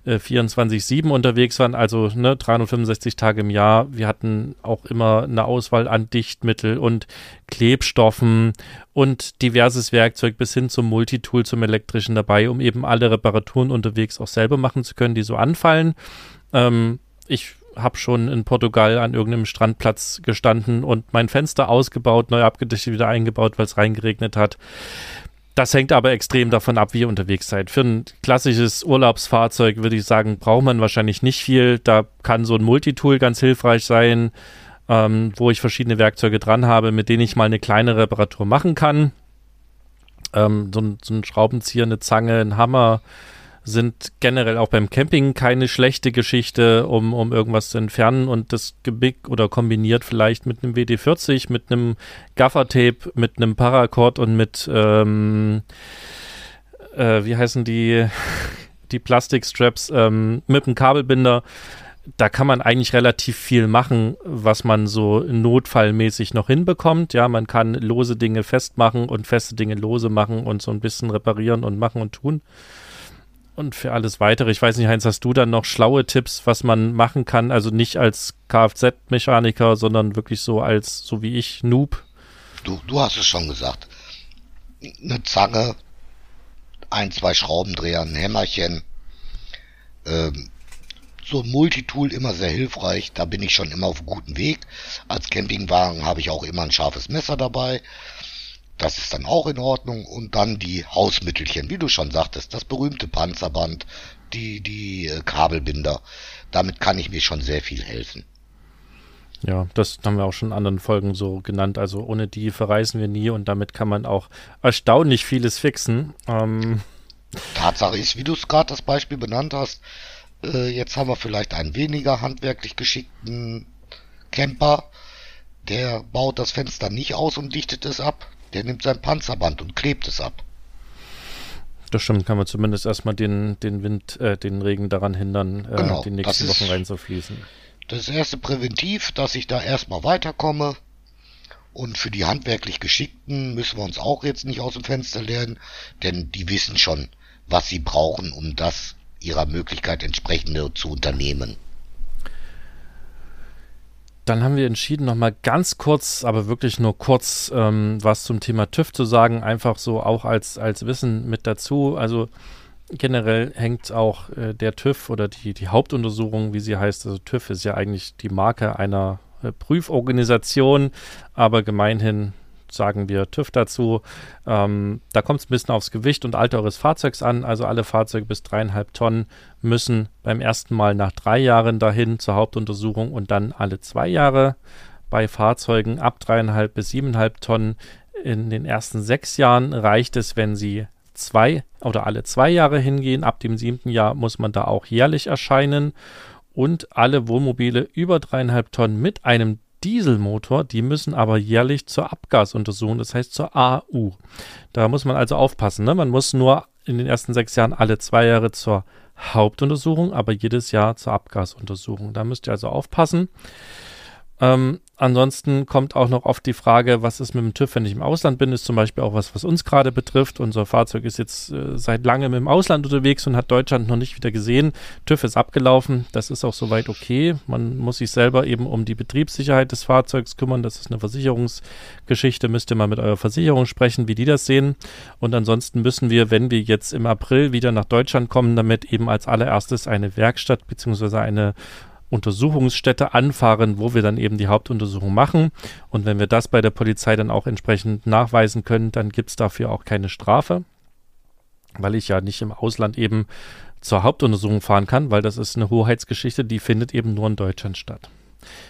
S1: äh, 24-7 unterwegs waren, also ne, 365 Tage im Jahr. Wir hatten auch immer eine Auswahl an Dichtmittel und Klebstoffen und diverses Werkzeug bis hin zum Multitool, zum elektrischen dabei, um eben alle Reparaturen unterwegs auch selber machen zu können, die so anfallen. Ähm, ich habe schon in Portugal an irgendeinem Strandplatz gestanden und mein Fenster ausgebaut, neu abgedichtet, wieder eingebaut, weil es reingeregnet hat. Das hängt aber extrem davon ab, wie ihr unterwegs seid. Für ein klassisches Urlaubsfahrzeug würde ich sagen, braucht man wahrscheinlich nicht viel. Da kann so ein Multitool ganz hilfreich sein, ähm, wo ich verschiedene Werkzeuge dran habe, mit denen ich mal eine kleine Reparatur machen kann. Ähm, so, ein, so ein Schraubenzieher, eine Zange, ein Hammer sind generell auch beim Camping keine schlechte Geschichte, um, um irgendwas zu entfernen und das Gebick oder kombiniert vielleicht mit einem WD-40, mit einem Gaffertape, mit einem Paracord und mit, ähm, äh, wie heißen die, die Plastikstraps, ähm, mit einem Kabelbinder. Da kann man eigentlich relativ viel machen, was man so notfallmäßig noch hinbekommt. Ja, man kann lose Dinge festmachen und feste Dinge lose machen und so ein bisschen reparieren und machen und tun. Und für alles weitere, ich weiß nicht, Heinz, hast du dann noch schlaue Tipps, was man machen kann? Also nicht als Kfz-Mechaniker, sondern wirklich so als, so wie ich, Noob?
S2: Du, du hast es schon gesagt. Eine Zange, ein, zwei Schraubendreher, ein Hämmerchen. Ähm, so ein Multitool immer sehr hilfreich. Da bin ich schon immer auf gutem Weg. Als Campingwagen habe ich auch immer ein scharfes Messer dabei. Das ist dann auch in Ordnung. Und dann die Hausmittelchen, wie du schon sagtest, das berühmte Panzerband, die, die äh, Kabelbinder. Damit kann ich mir schon sehr viel helfen.
S1: Ja, das haben wir auch schon in anderen Folgen so genannt. Also ohne die verreisen wir nie und damit kann man auch erstaunlich vieles fixen. Ähm
S2: Tatsache ist, wie du es gerade das Beispiel benannt hast, äh, jetzt haben wir vielleicht einen weniger handwerklich geschickten Camper, der baut das Fenster nicht aus und dichtet es ab. Der nimmt sein Panzerband und klebt es ab.
S1: Das stimmt, kann man zumindest erstmal den, den Wind, äh, den Regen daran hindern, äh, genau, die nächsten Wochen reinzufließen.
S2: Das erste Präventiv, dass ich da erstmal weiterkomme. Und für die handwerklich Geschickten müssen wir uns auch jetzt nicht aus dem Fenster lernen, denn die wissen schon, was sie brauchen, um das ihrer Möglichkeit entsprechende zu unternehmen.
S1: Dann haben wir entschieden, nochmal ganz kurz, aber wirklich nur kurz ähm, was zum Thema TÜV zu sagen, einfach so auch als, als Wissen mit dazu. Also generell hängt auch äh, der TÜV oder die, die Hauptuntersuchung, wie sie heißt, also TÜV ist ja eigentlich die Marke einer äh, Prüforganisation, aber gemeinhin sagen wir TÜV dazu. Ähm, da kommt es ein bisschen aufs Gewicht und Alter eures Fahrzeugs an. Also alle Fahrzeuge bis dreieinhalb Tonnen müssen beim ersten Mal nach drei Jahren dahin zur Hauptuntersuchung und dann alle zwei Jahre. Bei Fahrzeugen ab dreieinhalb bis siebeneinhalb Tonnen in den ersten sechs Jahren reicht es, wenn sie zwei oder alle zwei Jahre hingehen. Ab dem siebten Jahr muss man da auch jährlich erscheinen. Und alle Wohnmobile über dreieinhalb Tonnen mit einem Dieselmotor, die müssen aber jährlich zur Abgasuntersuchung, das heißt zur AU. Da muss man also aufpassen. Ne? Man muss nur in den ersten sechs Jahren alle zwei Jahre zur Hauptuntersuchung, aber jedes Jahr zur Abgasuntersuchung. Da müsst ihr also aufpassen. Ähm, ansonsten kommt auch noch oft die Frage, was ist mit dem TÜV, wenn ich im Ausland bin, ist zum Beispiel auch was, was uns gerade betrifft. Unser Fahrzeug ist jetzt äh, seit langem im Ausland unterwegs und hat Deutschland noch nicht wieder gesehen. TÜV ist abgelaufen, das ist auch soweit okay. Man muss sich selber eben um die Betriebssicherheit des Fahrzeugs kümmern. Das ist eine Versicherungsgeschichte, müsst ihr mal mit eurer Versicherung sprechen, wie die das sehen. Und ansonsten müssen wir, wenn wir jetzt im April wieder nach Deutschland kommen, damit eben als allererstes eine Werkstatt bzw. eine Untersuchungsstätte anfahren, wo wir dann eben die Hauptuntersuchung machen. Und wenn wir das bei der Polizei dann auch entsprechend nachweisen können, dann gibt es dafür auch keine Strafe, weil ich ja nicht im Ausland eben zur Hauptuntersuchung fahren kann, weil das ist eine Hoheitsgeschichte, die findet eben nur in Deutschland statt.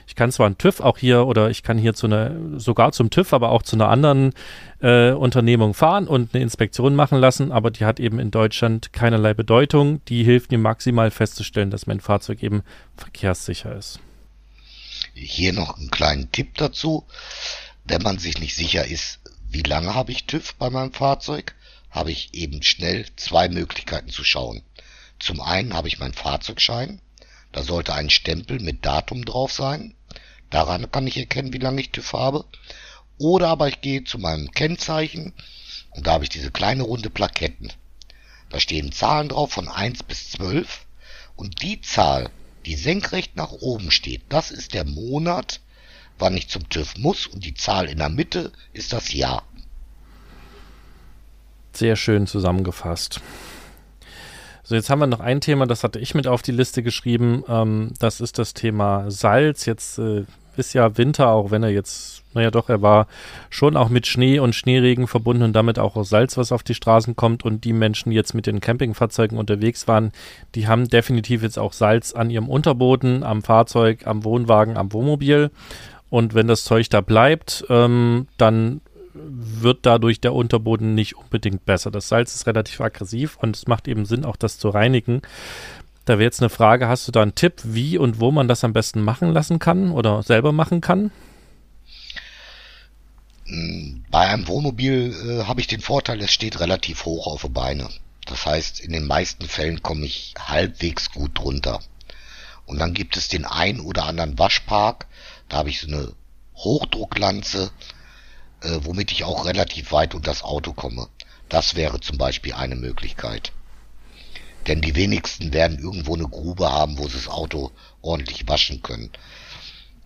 S1: Ich kann zwar einen TÜV auch hier oder ich kann hier zu einer, sogar zum TÜV, aber auch zu einer anderen äh, Unternehmung fahren und eine Inspektion machen lassen, aber die hat eben in Deutschland keinerlei Bedeutung. Die hilft mir maximal festzustellen, dass mein Fahrzeug eben verkehrssicher ist.
S2: Hier noch einen kleinen Tipp dazu. Wenn man sich nicht sicher ist, wie lange habe ich TÜV bei meinem Fahrzeug, habe ich eben schnell zwei Möglichkeiten zu schauen. Zum einen habe ich meinen Fahrzeugschein da sollte ein Stempel mit Datum drauf sein. Daran kann ich erkennen, wie lange ich TÜV habe. Oder aber ich gehe zu meinem Kennzeichen und da habe ich diese kleine runde Plaketten. Da stehen Zahlen drauf von 1 bis 12 und die Zahl, die senkrecht nach oben steht, das ist der Monat, wann ich zum TÜV muss und die Zahl in der Mitte ist das Jahr.
S1: Sehr schön zusammengefasst. So, jetzt haben wir noch ein Thema, das hatte ich mit auf die Liste geschrieben. Ähm, das ist das Thema Salz. Jetzt äh, ist ja Winter, auch wenn er jetzt, naja doch, er war schon auch mit Schnee und Schneeregen verbunden und damit auch Salz, was auf die Straßen kommt. Und die Menschen, die jetzt mit den Campingfahrzeugen unterwegs waren, die haben definitiv jetzt auch Salz an ihrem Unterboden, am Fahrzeug, am Wohnwagen, am Wohnmobil. Und wenn das Zeug da bleibt, ähm, dann wird dadurch der Unterboden nicht unbedingt besser. Das Salz ist relativ aggressiv und es macht eben Sinn, auch das zu reinigen. Da wäre jetzt eine Frage, hast du da einen Tipp, wie und wo man das am besten machen lassen kann oder selber machen kann?
S2: Bei einem Wohnmobil äh, habe ich den Vorteil, es steht relativ hoch auf die Beine. Das heißt, in den meisten Fällen komme ich halbwegs gut drunter. Und dann gibt es den ein oder anderen Waschpark. Da habe ich so eine Hochdrucklanze, äh, womit ich auch relativ weit unter das Auto komme. Das wäre zum Beispiel eine Möglichkeit. Denn die wenigsten werden irgendwo eine Grube haben, wo sie das Auto ordentlich waschen können.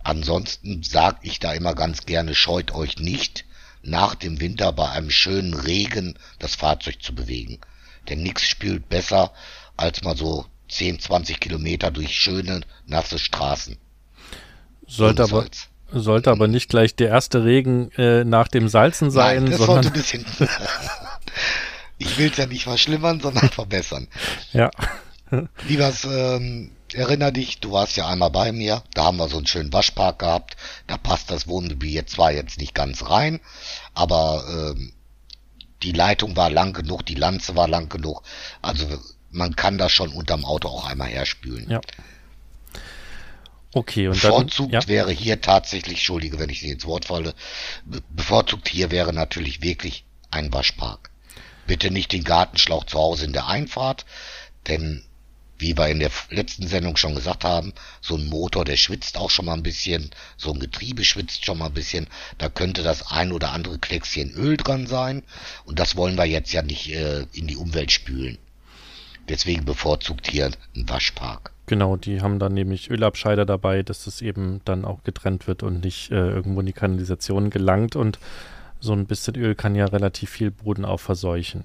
S2: Ansonsten sage ich da immer ganz gerne, scheut euch nicht, nach dem Winter bei einem schönen Regen das Fahrzeug zu bewegen. Denn nichts spült besser, als mal so 10, 20 Kilometer durch schöne, nasse Straßen.
S1: Sollte aber, sollte aber nicht gleich der erste Regen äh, nach dem Salzen sein,
S2: Nein, das
S1: sondern.
S2: sollte ein bisschen. ich will es ja nicht verschlimmern, sondern verbessern.
S1: Ja.
S2: Lieber, ähm, erinner dich, du warst ja einmal bei mir, da haben wir so einen schönen Waschpark gehabt, da passt das Wohnmobil zwar jetzt nicht ganz rein, aber ähm, die Leitung war lang genug, die Lanze war lang genug, also man kann das schon unterm Auto auch einmal herspülen.
S1: Ja. Okay, und
S2: bevorzugt
S1: dann, ja.
S2: wäre hier tatsächlich, entschuldige, wenn ich Sie ins Wort falle, bevorzugt hier wäre natürlich wirklich ein Waschpark. Bitte nicht den Gartenschlauch zu Hause in der Einfahrt, denn wie wir in der letzten Sendung schon gesagt haben, so ein Motor, der schwitzt auch schon mal ein bisschen, so ein Getriebe schwitzt schon mal ein bisschen, da könnte das ein oder andere Kleckschen Öl dran sein und das wollen wir jetzt ja nicht äh, in die Umwelt spülen. Deswegen bevorzugt hier ein Waschpark.
S1: Genau, die haben dann nämlich Ölabscheider dabei, dass das eben dann auch getrennt wird und nicht äh, irgendwo in die Kanalisation gelangt und so ein bisschen Öl kann ja relativ viel Boden auch verseuchen.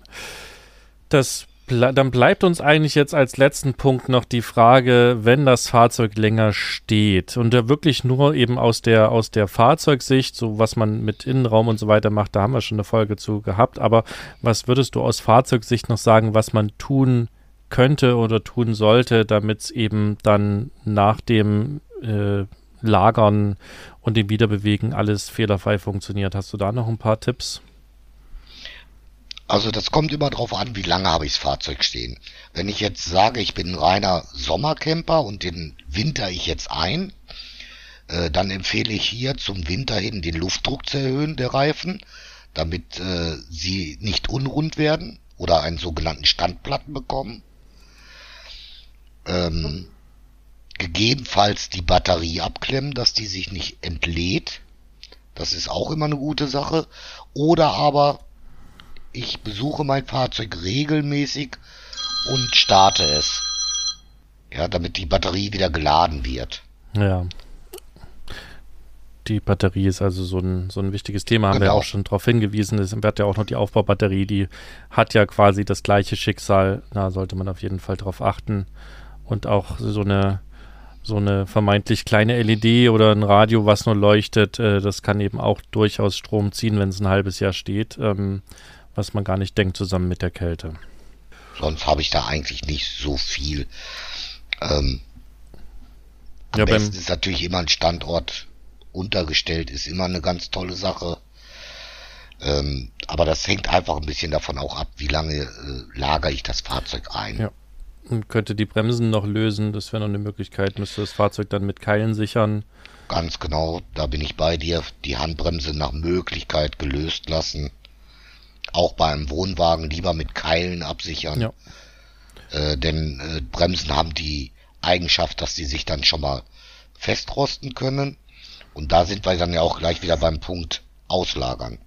S1: Das dann bleibt uns eigentlich jetzt als letzten Punkt noch die Frage, wenn das Fahrzeug länger steht und da wirklich nur eben aus der, aus der Fahrzeugsicht, so was man mit Innenraum und so weiter macht, da haben wir schon eine Folge zu gehabt, aber was würdest du aus Fahrzeugsicht noch sagen, was man tun könnte oder tun sollte, damit es eben dann nach dem äh, Lagern und dem Wiederbewegen alles fehlerfrei funktioniert? Hast du da noch ein paar Tipps?
S2: Also das kommt immer drauf an, wie lange habe ich das Fahrzeug stehen. Wenn ich jetzt sage, ich bin ein reiner Sommercamper und den winter ich jetzt ein, äh, dann empfehle ich hier zum Winter hin den Luftdruck zu erhöhen der Reifen, damit äh, sie nicht unrund werden oder einen sogenannten Standplatten bekommen. Ähm, gegebenenfalls die Batterie abklemmen, dass die sich nicht entlädt. Das ist auch immer eine gute Sache. Oder aber ich besuche mein Fahrzeug regelmäßig und starte es. Ja, damit die Batterie wieder geladen wird.
S1: Ja. Die Batterie ist also so ein, so ein wichtiges Thema, haben genau. wir auch schon darauf hingewiesen. Es wird ja auch noch die Aufbaubatterie, die hat ja quasi das gleiche Schicksal. Da sollte man auf jeden Fall drauf achten. Und auch so eine, so eine vermeintlich kleine LED oder ein Radio, was nur leuchtet, äh, das kann eben auch durchaus Strom ziehen, wenn es ein halbes Jahr steht. Ähm, was man gar nicht denkt, zusammen mit der Kälte.
S2: Sonst habe ich da eigentlich nicht so viel. Ähm, am
S1: ja,
S2: besten ist natürlich immer ein Standort untergestellt, ist immer eine ganz tolle Sache. Ähm, aber das hängt einfach ein bisschen davon auch ab, wie lange äh, lagere ich das Fahrzeug ein.
S1: Ja. Könnte die Bremsen noch lösen, das wäre noch eine Möglichkeit, müsste das Fahrzeug dann mit Keilen sichern.
S2: Ganz genau, da bin ich bei dir. Die Handbremse nach Möglichkeit gelöst lassen auch beim Wohnwagen lieber mit Keilen absichern. Ja. Äh, denn äh, Bremsen haben die Eigenschaft, dass sie sich dann schon mal festrosten können. Und da sind wir dann ja auch gleich wieder beim Punkt Auslagern.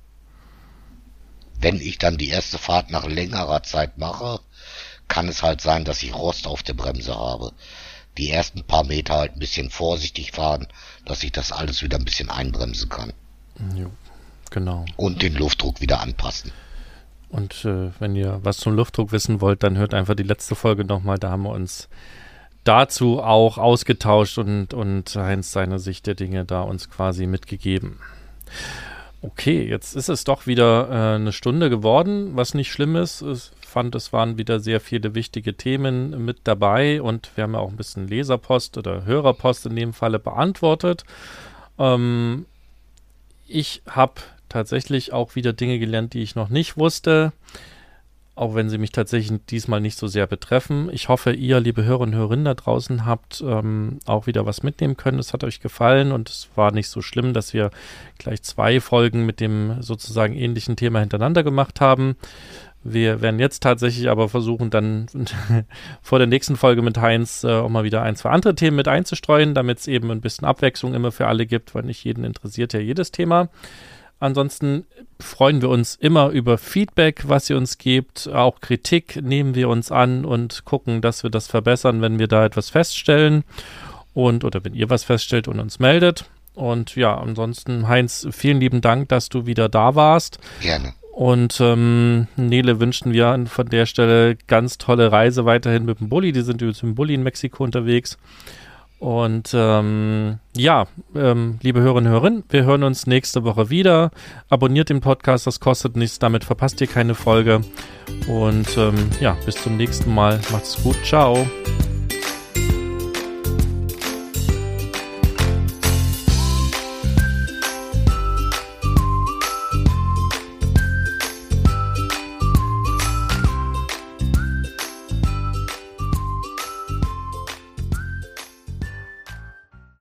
S2: Wenn ich dann die erste Fahrt nach längerer Zeit mache, kann es halt sein, dass ich Rost auf der Bremse habe. Die ersten paar Meter halt ein bisschen vorsichtig fahren, dass ich das alles wieder ein bisschen einbremsen kann.
S1: Jo, genau.
S2: Und den Luftdruck wieder anpassen.
S1: Und äh, wenn ihr was zum Luftdruck wissen wollt, dann hört einfach die letzte Folge nochmal. Da haben wir uns dazu auch ausgetauscht und, und Heinz seine Sicht der Dinge da uns quasi mitgegeben. Okay, jetzt ist es doch wieder äh, eine Stunde geworden, was nicht schlimm ist. Ich fand, es waren wieder sehr viele wichtige Themen mit dabei und wir haben ja auch ein bisschen Leserpost oder Hörerpost in dem Falle beantwortet. Ähm, ich habe tatsächlich auch wieder Dinge gelernt, die ich noch nicht wusste auch wenn sie mich tatsächlich diesmal nicht so sehr betreffen. Ich hoffe, ihr, liebe Hörer und Hörerinnen da draußen, habt ähm, auch wieder was mitnehmen können. Es hat euch gefallen und es war nicht so schlimm, dass wir gleich zwei Folgen mit dem sozusagen ähnlichen Thema hintereinander gemacht haben. Wir werden jetzt tatsächlich aber versuchen, dann vor der nächsten Folge mit Heinz äh, auch mal wieder ein, zwei andere Themen mit einzustreuen, damit es eben ein bisschen Abwechslung immer für alle gibt, weil nicht jeden interessiert ja jedes Thema. Ansonsten freuen wir uns immer über Feedback, was ihr uns gebt. Auch Kritik nehmen wir uns an und gucken, dass wir das verbessern, wenn wir da etwas feststellen. Und oder wenn ihr was feststellt und uns meldet. Und ja, ansonsten, Heinz, vielen lieben Dank, dass du wieder da warst.
S2: Gerne.
S1: Und ähm, Nele wünschen wir von der Stelle ganz tolle Reise weiterhin mit dem Bulli. Die sind jetzt mit dem Bulli in Mexiko unterwegs. Und ähm, ja, ähm, liebe Hörerinnen und Hörer, wir hören uns nächste Woche wieder. Abonniert den Podcast, das kostet nichts, damit verpasst ihr keine Folge. Und ähm, ja, bis zum nächsten Mal. Macht's gut, ciao.